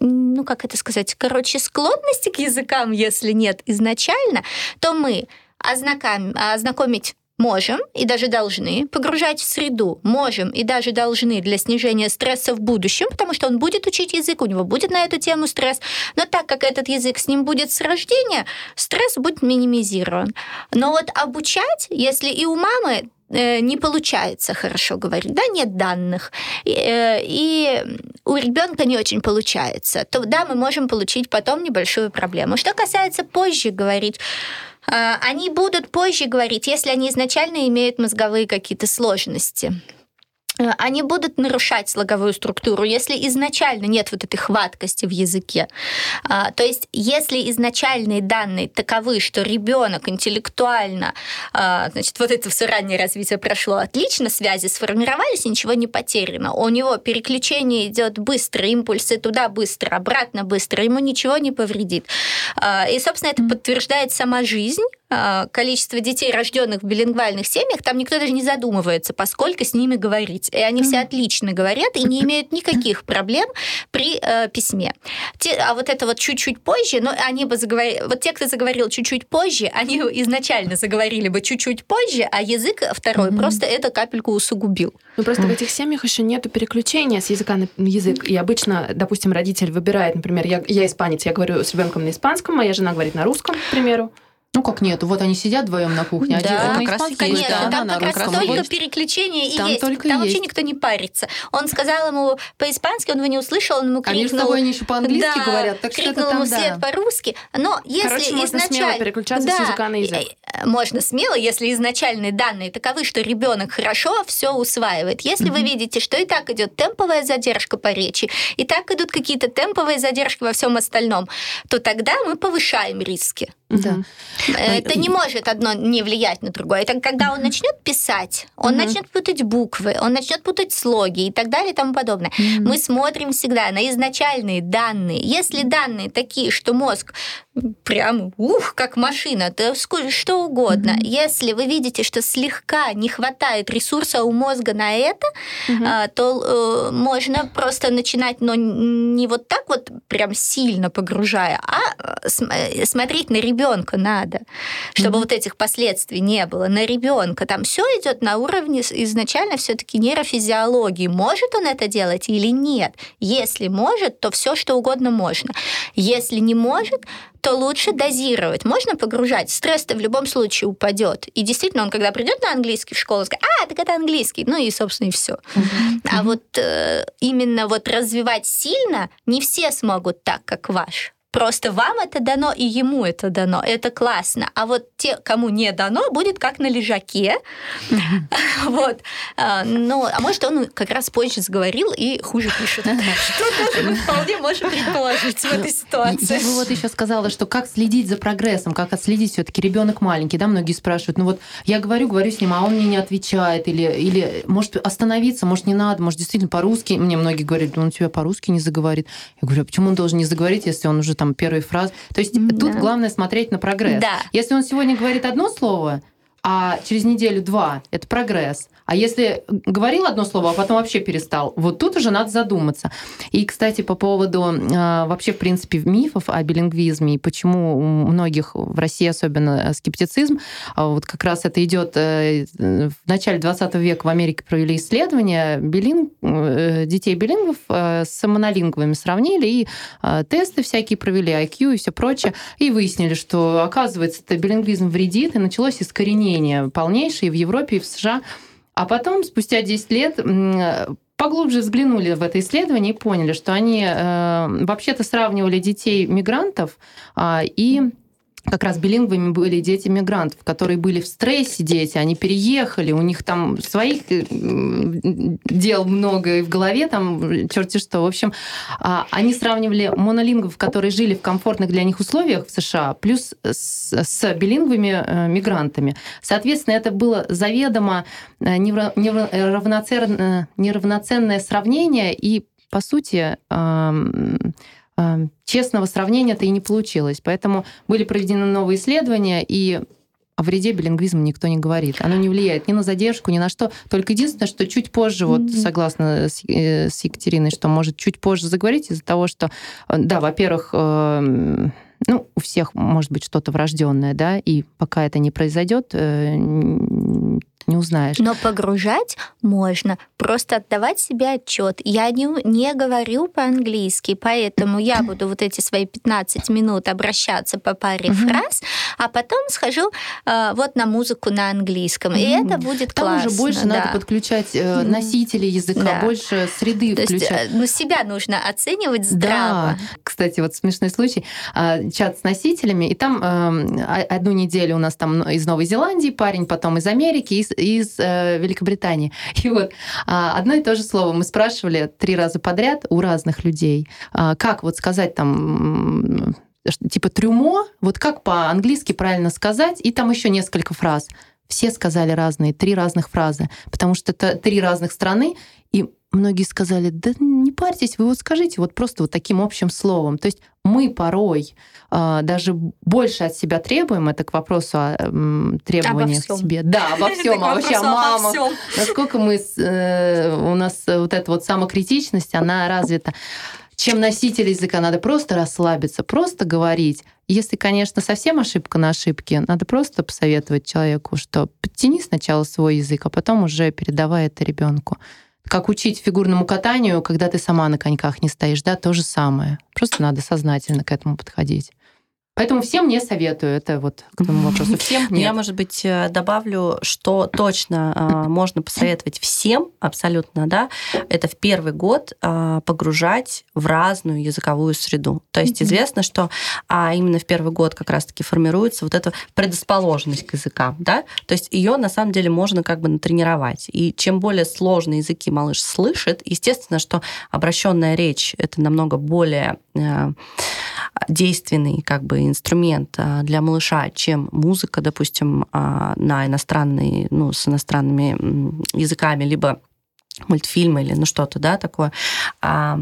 ну как это сказать, короче, склонности к языкам, если нет изначально, то мы ознаком, ознакомить можем и даже должны погружать в среду, можем и даже должны для снижения стресса в будущем, потому что он будет учить язык, у него будет на эту тему стресс, но так как этот язык с ним будет с рождения, стресс будет минимизирован. Но вот обучать, если и у мамы Э, не получается хорошо говорить, да, нет данных, и, э, и у ребенка не очень получается, то да, мы можем получить потом небольшую проблему. Что касается позже говорить, э, они будут позже говорить, если они изначально имеют мозговые какие-то сложности. Э, они будут нарушать слоговую структуру, если изначально нет вот этой хваткости в языке. А, то есть, если изначальные данные таковы, что ребенок интеллектуально, а, значит, вот это все раннее развитие прошло отлично, связи сформировались, ничего не потеряно. У него переключение идет быстро, импульсы туда быстро, обратно быстро, ему ничего не повредит. А, и, собственно, это подтверждает сама жизнь, количество детей, рожденных в билингвальных семьях, там никто даже не задумывается, поскольку с ними говорить. И они все отлично говорят и не *laughs* имеют никаких проблем при э, письме. Те, а вот это вот чуть-чуть позже, ну, они бы заговорили... Вот те, кто заговорил чуть-чуть позже, они изначально заговорили бы чуть-чуть позже, а язык второй mm-hmm. просто эту капельку усугубил. Ну, просто mm-hmm. в этих семьях еще нету переключения с языка на язык. И обычно, допустим, родитель выбирает, например, я, я испанец, я говорю с ребенком на испанском, моя жена говорит на русском, к примеру. Ну как нет, вот они сидят вдвоем на кухне, да, один как раз конечно, да, там как раз только есть. переключение и там есть. Только там есть. вообще никто не парится. Он сказал ему по-испански, он его не услышал, он ему крикнул. Они с тобой они еще по-английски да, говорят, так крикнул что ему там, след да. по-русски. Но если Короче, можно изначально... смело переключаться да, с языка на язык. Э, можно смело, если изначальные данные таковы, что ребенок хорошо все усваивает. Если mm-hmm. вы видите, что и так идет темповая задержка по речи, и так идут какие-то темповые задержки во всем остальном, то тогда мы повышаем риски. Да. Это не может одно не влиять на другое. Это когда он начнет писать, он угу. начнет путать буквы, он начнет путать слоги и так далее и тому подобное. Угу. Мы смотрим всегда на изначальные данные. Если данные такие, что мозг прям ух, как машина, то что угодно. Mm-hmm. Если вы видите, что слегка не хватает ресурса у мозга на это, mm-hmm. то э, можно просто начинать, но не вот так вот прям сильно погружая, а э, смотреть на ребенка надо, чтобы mm-hmm. вот этих последствий не было. На ребенка там все идет на уровне изначально все-таки нейрофизиологии. Может он это делать или нет? Если может, то все что угодно можно. Если не может, то лучше дозировать. Можно погружать. Стресс-то в любом случае упадет. И действительно, он когда придет на английский в школу, скажет, а, так это английский. Ну и, собственно, и все. А вот э, именно вот развивать сильно не все смогут так, как ваш. Просто вам это дано, и ему это дано. Это классно. А вот те, кому не дано, будет как на лежаке. *laughs* Вот. А, ну, а может, он как раз позже заговорил и хуже пишет. *laughs* Что тоже вполне можем предположить в этой ситуации. Я бы вот еще сказала, что как следить за прогрессом, как отследить все таки ребенок маленький, да, многие спрашивают, ну вот я говорю, говорю с ним, а он мне не отвечает, или, или может остановиться, может не надо, может действительно по-русски. Мне многие говорят, он тебя по-русски не заговорит. Я говорю, а почему он должен не заговорить, если он уже там первой фразы. То есть да. тут главное смотреть на прогресс. Да. Если он сегодня говорит одно слово, а через неделю два это прогресс. А если говорил одно слово, а потом вообще перестал, вот тут уже надо задуматься. И, кстати, по поводу э, вообще, в принципе, мифов о билингвизме и почему у многих в России особенно скептицизм, а вот как раз это идет э, в начале 20 века в Америке провели исследования билинг, э, детей билингвов с монолингвами сравнили и тесты всякие провели, IQ и все прочее, и выяснили, что, оказывается, это билингвизм вредит, и началось искоренение полнейшее в Европе, и в США. А потом, спустя 10 лет, поглубже взглянули в это исследование и поняли, что они э, вообще-то сравнивали детей мигрантов э, и как раз билингвами были дети мигрантов, которые были в стрессе дети, они переехали, у них там своих э, дел много и в голове там черти что. В общем, а, они сравнивали монолингов, которые жили в комфортных для них условиях в США, плюс с, с билингвами э, мигрантами. Соответственно, это было заведомо э, неравноценное, неравноценное сравнение и по сути, честного сравнения-то и не получилось. Поэтому были проведены новые исследования, и о вреде билингвизма никто не говорит. Оно не влияет ни на задержку, ни на что. Только единственное, что чуть позже, вот согласно с, э, с Екатериной, что может чуть позже заговорить из-за того, что, э, да, во-первых, э, ну, у всех может быть что-то врожденное, да, и пока это не произойдет, не узнаешь. Но погружать можно, просто отдавать себе отчет. Я не, не говорю по-английски, поэтому я буду вот эти свои 15 минут обращаться по паре фраз, а потом схожу э, вот на музыку на английском. И это будет Там классно. уже больше да. надо подключать э, носители языка, да. больше среды То включать. Есть, ну, себя нужно оценивать здраво. Да. Кстати, вот смешной случай. А, чат с носителями, и там э, одну неделю у нас там из Новой Зеландии парень, потом из Америки, из, из э, Великобритании. *laughs* И вот а, одно и то же слово мы спрашивали три раза подряд у разных людей, а, как вот сказать там типа трюмо, вот как по-английски правильно сказать, и там еще несколько фраз. Все сказали разные, три разных фразы, потому что это три разных страны, многие сказали, да не парьтесь, вы вот скажите вот просто вот таким общим словом. То есть мы порой э, даже больше от себя требуем, это к вопросу о э, требованиях к себе. Да, обо *laughs* всем, а вообще о мамах. Насколько мы, э, у нас вот эта вот самокритичность, она развита. Чем носитель языка, надо просто расслабиться, просто говорить. Если, конечно, совсем ошибка на ошибке, надо просто посоветовать человеку, что подтяни сначала свой язык, а потом уже передавай это ребенку как учить фигурному катанию, когда ты сама на коньках не стоишь, да, то же самое. Просто надо сознательно к этому подходить. Поэтому всем не советую. Это вот к тому вопросу. Всем *laughs* нет. Я, может быть, э, добавлю, что точно э, можно посоветовать всем абсолютно, да, это в первый год э, погружать в разную языковую среду. То есть известно, что а именно в первый год как раз-таки формируется вот эта предрасположенность к языкам, да, то есть ее на самом деле можно как бы натренировать. И чем более сложные языки малыш слышит, естественно, что обращенная речь это намного более действенный как бы инструмент а, для малыша, чем музыка, допустим, а, на иностранные, ну, с иностранными языками, либо мультфильмы или ну что-то, да, такое, а,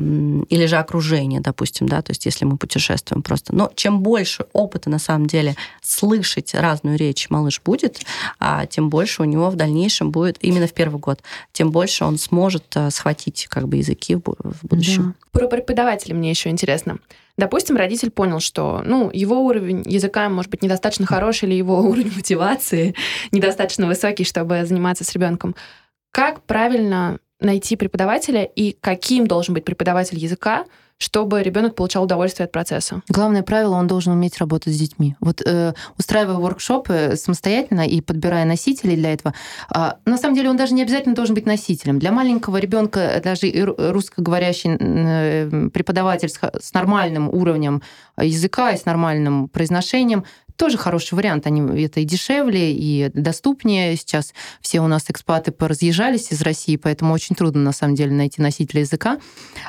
или же окружение, допустим, да, то есть если мы путешествуем просто. Но чем больше опыта на самом деле слышать разную речь малыш будет, а, тем больше у него в дальнейшем будет, именно в первый год, тем больше он сможет а, схватить как бы языки в, в будущем. Да. Про преподавателя мне еще интересно. Допустим, родитель понял, что ну, его уровень языка может быть недостаточно хороший, или его уровень мотивации *laughs* недостаточно высокий, чтобы заниматься с ребенком. Как правильно найти преподавателя и каким должен быть преподаватель языка, чтобы ребенок получал удовольствие от процесса. Главное правило, он должен уметь работать с детьми. Вот э, устраивая воркшопы самостоятельно и подбирая носителей для этого, э, на самом деле он даже не обязательно должен быть носителем. Для маленького ребенка даже русскоговорящий э, преподаватель с, с нормальным уровнем языка и с нормальным произношением тоже хороший вариант. Они это и дешевле, и доступнее. Сейчас все у нас экспаты поразъезжались из России, поэтому очень трудно на самом деле найти носителя языка.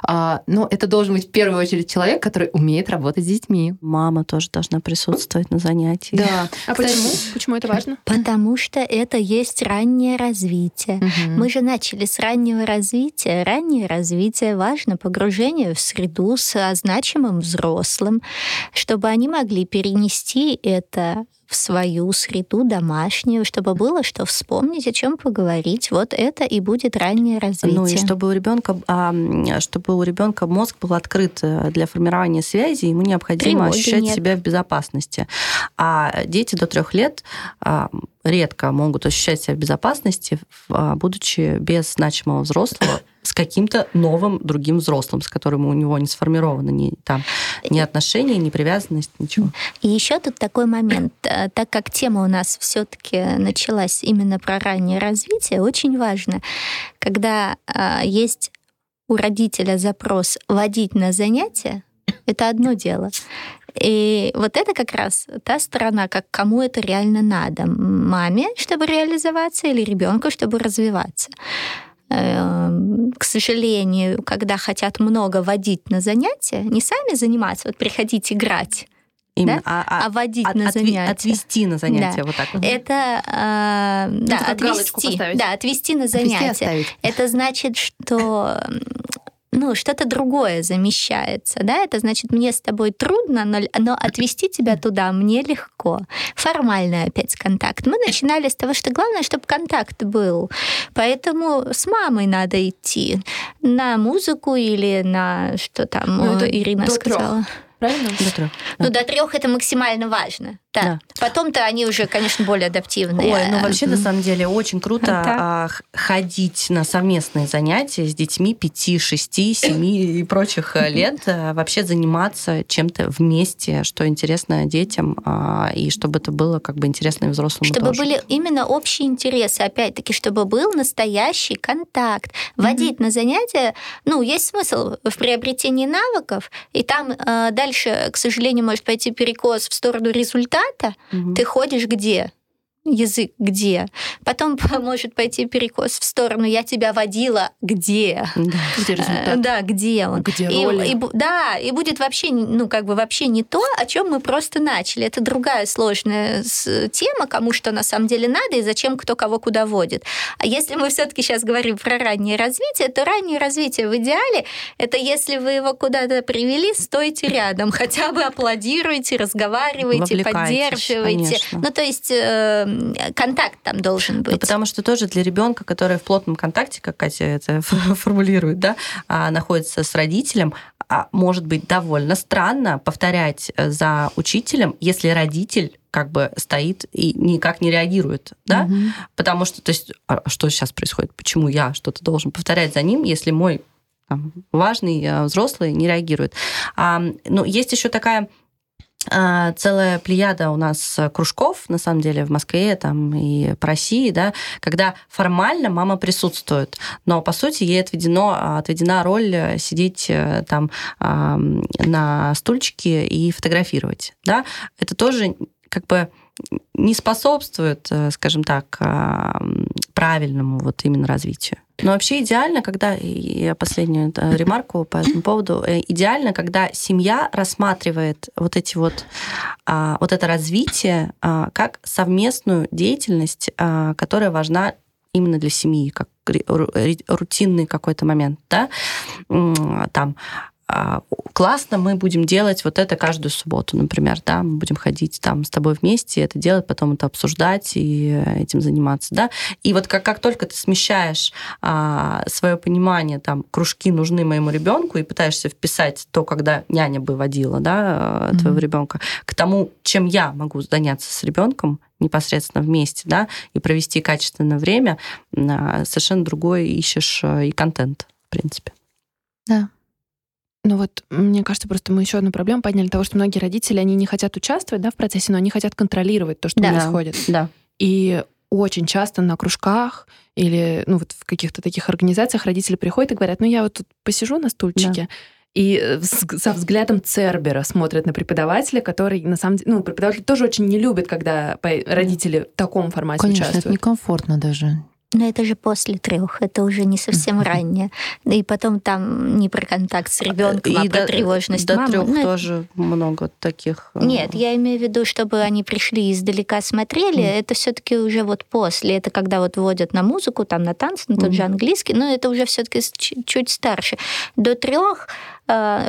А, но это должен быть в первую очередь человек, который умеет работать с детьми. Мама тоже должна присутствовать на занятии. Да. А Кстати, почему? Почему это важно? Потому что это есть раннее развитие. Угу. Мы же начали с раннего развития. Раннее развитие важно погружение в среду с значимым взрослым, чтобы они могли перенести это это в свою среду домашнюю, чтобы было что вспомнить, о чем поговорить. Вот это и будет раннее развитие. Ну и чтобы у ребенка, а, чтобы у ребенка мозг был открыт э, для формирования связи, ему необходимо Тревоги ощущать нет. себя в безопасности. А дети до трех лет а, редко могут ощущать себя в безопасности, а, будучи без значимого взрослого с каким-то новым другим взрослым, с которым у него не сформированы ни, там, ни отношения, ни привязанность, ничего. И еще тут такой момент. Э, так как тема у нас все-таки началась именно про раннее развитие, очень важно, когда э, есть у родителя запрос водить на занятия, это одно дело. И вот это как раз та сторона, как кому это реально надо. Маме, чтобы реализоваться, или ребенку, чтобы развиваться. Эм, к сожалению, когда хотят много водить на занятия, не сами заниматься, вот приходить играть, Именно, да? а, а водить от, на занятия. Отвести на занятия, да. вот так. Это, э, ну, да, отвести, да, отвести на занятия. Отвести это значит, что ну, что-то другое замещается, да, это значит, мне с тобой трудно, но, но отвести тебя туда мне легко. Формальный опять контакт. Мы начинали с того, что главное, чтобы контакт был. Поэтому с мамой надо идти на музыку или на что там ну, Ирина сказала. Трех. Правильно? До трех. Ну, до трех это максимально важно. Да. да. Потом-то они уже, конечно, более адаптивные. Ой, ну вообще, на самом деле, очень круто да. ходить на совместные занятия с детьми 5, 6, 7 и прочих э, лет, э, вообще заниматься чем-то вместе, что интересно детям, а, и чтобы это было как бы интересно и взрослым Чтобы тоже. были именно общие интересы, опять-таки, чтобы был настоящий контакт. Водить mm-hmm. на занятия, ну, есть смысл в приобретении навыков, и там э, дальше, к сожалению, может пойти перекос в сторону результата, результата угу. ты ходишь где? Язык где. Потом *laughs* может пойти перекос в сторону «я тебя водила где». Да, где результат? Да, где он. Где и, роли? и да, и будет вообще, ну, как бы вообще не то, о чем мы просто начали. Это другая сложная тема, кому что на самом деле надо и зачем кто кого куда водит. А если мы все-таки сейчас говорим про раннее развитие, то раннее развитие в идеале это если вы его куда-то привели, стойте рядом, *laughs* хотя бы аплодируйте, разговаривайте, поддерживайте. конечно. Ну, то есть э, контакт там должен быть. Ну, потому что тоже для ребенка, который в плотном контакте, как Катя это *laughs* формулирует, да, а, находится с родителем, а, может быть довольно странно повторять э, за учителем, если родитель как бы стоит и никак не реагирует, да, Мгм. потому что, то есть, а что сейчас происходит, почему я что-то должен повторять за ним, если мой там, важный э, взрослый не реагирует. А, ну, есть еще такая целая плеяда у нас э, кружков, на самом деле, в Москве там, и по России, да, когда формально мама присутствует, но, по сути, ей отведено, отведена роль э, сидеть э, там а, на стульчике и фотографировать. Да? Это тоже как бы не способствует, скажем так, а, правильному вот именно развитию. Но вообще идеально, когда, я последнюю э, ремарку по этому поводу, э, идеально, когда семья рассматривает вот эти вот, а, вот это развитие а, как совместную деятельность, а, которая важна именно для семьи, как рутинный какой-то момент, да, там, классно, мы будем делать вот это каждую субботу, например, да, мы будем ходить там с тобой вместе, это делать, потом это обсуждать и э, этим заниматься, да. И вот как, как только ты смещаешь а, свое понимание, там, кружки нужны моему ребенку и пытаешься вписать то, когда няня бы водила, да, э, твоего Мгм. ребенка, к тому, чем я могу заняться с ребенком непосредственно вместе, да, и провести качественное время, а, совершенно другой ищешь э, и контент, в принципе. Ну вот, мне кажется, просто мы еще одну проблему подняли того, что многие родители, они не хотят участвовать да, в процессе, но они хотят контролировать то, что Да. происходит. Да. И очень часто на кружках или ну, вот в каких-то таких организациях родители приходят и говорят, ну я вот тут посижу на стульчике, и э, со взглядом Цербера смотрят на преподавателя, который на самом деле, ну, преподаватель тоже очень не любит, когда родители в таком формате Конечно, это участвуют. некомфортно даже. Но это же после трех, это уже не совсем раннее. И потом там не про контакт с ребенком, а про до- тревожность До мамы. трех Ну, это- тоже много таких. э, Нет, я имею в виду, чтобы они пришли издалека смотрели, Мгм. это все-таки уже вот после. Это когда вот вводят на музыку, там на танцы, на тот же Мгм. английский, но это уже все-таки чуть старше. До трех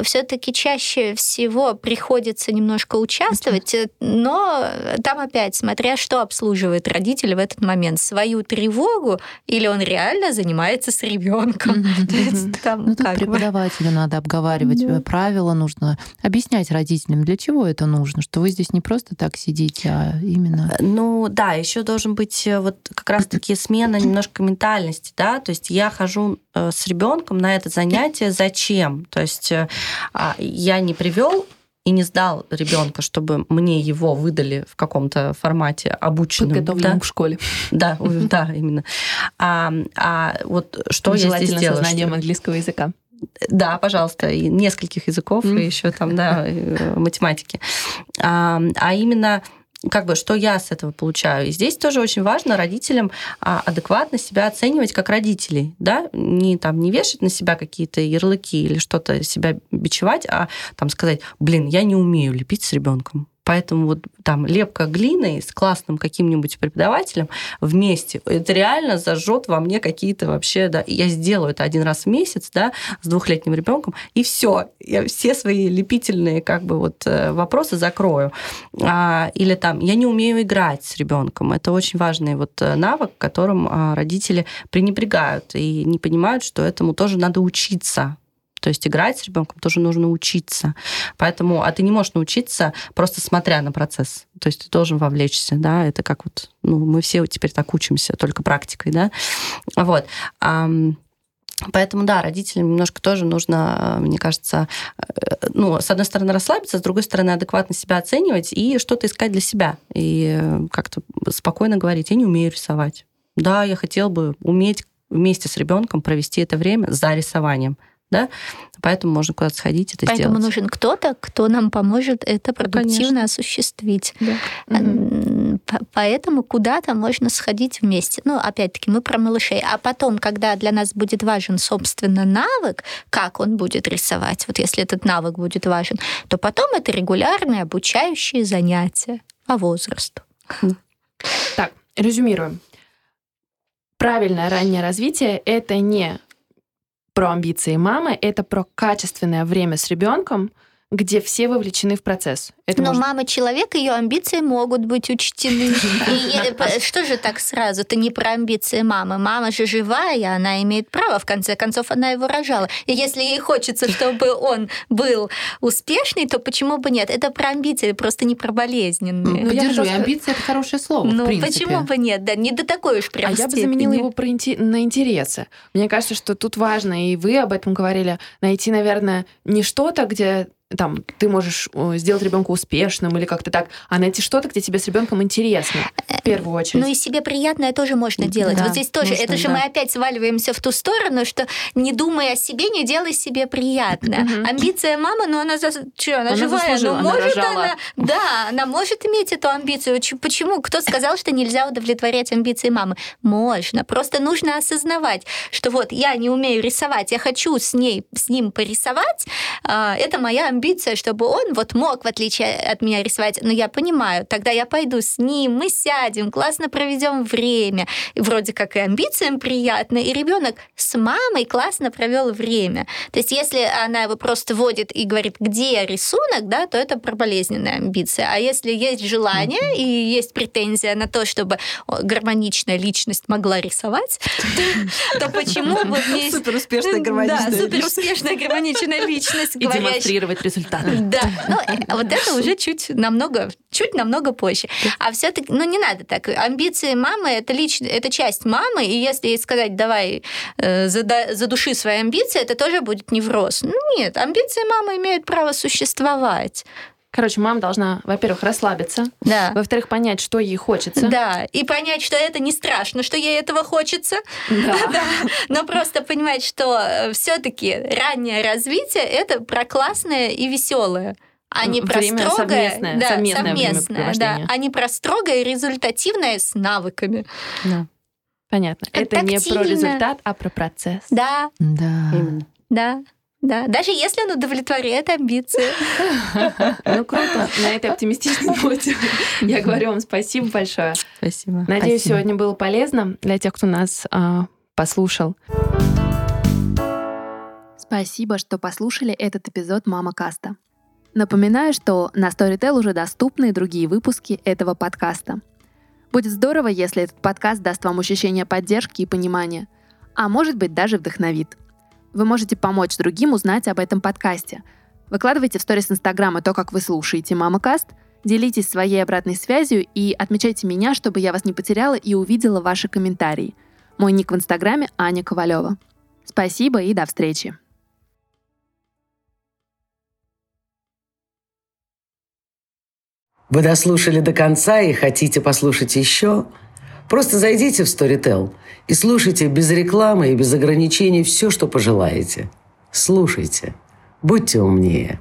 все-таки чаще всего приходится немножко участвовать, э, но там опять, смотря что обслуживает родитель в этот момент, свою тревогу или он реально занимается с ребенком. *laughs* Ну, тут преподавателю надо обговаривать э, правила, нужно объяснять родителям, для чего это нужно, что вы здесь не просто так сидите, а именно... Ну да, еще должен быть э, вот как раз-таки смена немножко ментальности, да, то есть я хожу э, с ребенком на это занятие. Зачем? То есть э, а, я не привел и не сдал ребенка, чтобы мне его выдали в каком-то формате обученном. Подготовленным да? к школе. Да, *laughs* да, именно. А, а вот что я здесь Желательно делаю? Что- английского языка. Да, пожалуйста, и нескольких языков, и еще там, да, *laughs* э, математики. А, а именно как бы, что я с этого получаю. И здесь тоже очень важно родителям а, адекватно себя оценивать как родителей, да, не там не вешать на себя какие-то ярлыки или что-то себя бичевать, а там сказать, блин, я не умею лепить с ребенком. Поэтому вот там лепка глиной с классным каким-нибудь преподавателем вместе, это реально зажжет во мне какие-то вообще, да, я сделаю это один раз в месяц, да, с двухлетним ребенком, и все, я все свои лепительные как бы вот э, вопросы закрою. А, или там, я не умею играть с ребенком, это очень важный вот э, навык, которым а, родители пренебрегают и не понимают, что этому тоже надо учиться. То есть играть с ребенком тоже нужно учиться. Поэтому, а ты не можешь научиться просто смотря на процесс. То есть ты должен вовлечься, да, это как вот, ну, мы все теперь так учимся, только практикой, да. Вот. Поэтому, да, родителям немножко тоже нужно, мне кажется, э, ну, с одной стороны, расслабиться, с другой стороны, адекватно себя оценивать и что-то искать для себя. И э, как-то спокойно говорить, я не умею рисовать. Да, я хотел бы уметь вместе с ребенком провести это время за рисованием. Да, поэтому можно куда-то сходить это Поэтому сделать. нужен кто-то, кто нам поможет это продуктивно конечно. осуществить. Да. П- Поэтому куда-то можно сходить вместе. Ну, опять-таки, мы про малышей. А потом, когда для нас будет важен, собственно, навык, как он будет рисовать, вот если этот навык будет важен, то потом это регулярные обучающие занятия по возрасту. Так, резюмируем. Правильное раннее развитие — это не про амбиции мамы, это про качественное время с ребенком, где все вовлечены в процесс. Это Но может- мама человек, ее амбиции могут быть учтены. И е- п- что же так сразу? Это не про амбиции мамы. Мама же живая, она имеет право, в конце концов, она его рожала. И если ей хочется, чтобы он был успешный, то почему бы нет? Это про амбиции, просто не про болезненные. Ну, Поддержу, просто- амбиция — это хорошее слово, Ну, почему бы нет? Да, не до такой уж прям А я бы заменила его на интересы. Мне кажется, что тут важно, и вы об этом говорили, найти, наверное, не что-то, где там ты можешь э, сделать ребенка успешным или как-то так, а найти что-то, где тебе с ребенком интересно в первую очередь. Ну и себе приятное тоже можно делать. Да, вот здесь тоже, нужно, это же да. мы опять сваливаемся в ту сторону, что не думай о себе, не делай себе приятное. Мгм. Амбиция мамы, ну она, за... Чё, она, Она живая, ну она может рожала. она, да, она может иметь эту амбицию. Почему? Кто сказал, что нельзя удовлетворять амбиции мамы? Можно. Просто нужно осознавать, что вот я не умею рисовать, я хочу с ней, с ним порисовать. а, Это моя амбиция, чтобы он вот мог, в отличие от меня, рисовать. Но я понимаю, тогда я пойду с ним, мы сядем, классно проведем время. И вроде как и амбициям приятно, и ребенок с мамой классно провел время. То есть, если она его просто водит и говорит, где рисунок, да, то это про болезненная амбиция. А если есть желание и есть претензия на то, чтобы гармоничная личность могла рисовать, *laughs* то почему бы. Супер успешная *laughs* гармоничная Да, супер личность. успешная гармоничная личность, и демонстрировать результат. да, *laughs* ну, э, вот это уже чуть намного, чуть намного позже. А все-таки, ну, не надо так. Амбиции мамы это лично, это часть мамы, и если ей сказать, давай э, задуши свои амбиции, это тоже будет невроз. Ну, нет, амбиции мамы имеют право существовать. Короче, мама должна, во-первых, расслабиться, Да. во-вторых, понять, что ей хочется. Да, и понять, что это не страшно, что ей этого хочется. Да. *laughs* Да, но просто понимать, что все-таки раннее развитие это про классное и веселое. А не про Время строгое, совместное, да, совместное совместное, да, а не про строгое и результативное с навыками. Да. Понятно. Как Это не про результат, а про процесс. Да, Да. Именно. да, да. Даже если он удовлетворяет амбиции. *laughs* Ну, круто. На этой оптимистичной *laughs* ноте я говорю вам спасибо большое. Спасибо. Надеюсь, Спасибо. сегодня было полезно для тех, кто нас а, послушал. Спасибо, что послушали этот эпизод Мама Каста. Напоминаю, что на Storytel уже доступны и другие выпуски этого подкаста. Будет здорово, если этот подкаст даст вам ощущение поддержки и понимания, а может быть даже вдохновит. Вы можете помочь другим узнать об этом подкасте. Выкладывайте в сторис Инстаграма то, как вы слушаете Мама Каст, делитесь своей обратной связью и отмечайте меня, чтобы я вас не потеряла и увидела ваши комментарии. Мой ник в Инстаграме Аня Ковалева. Спасибо и до встречи. Вы дослушали до конца и хотите послушать еще? Просто зайдите в Storytel и слушайте без рекламы и без ограничений все, что пожелаете. Слушайте. Будьте умнее.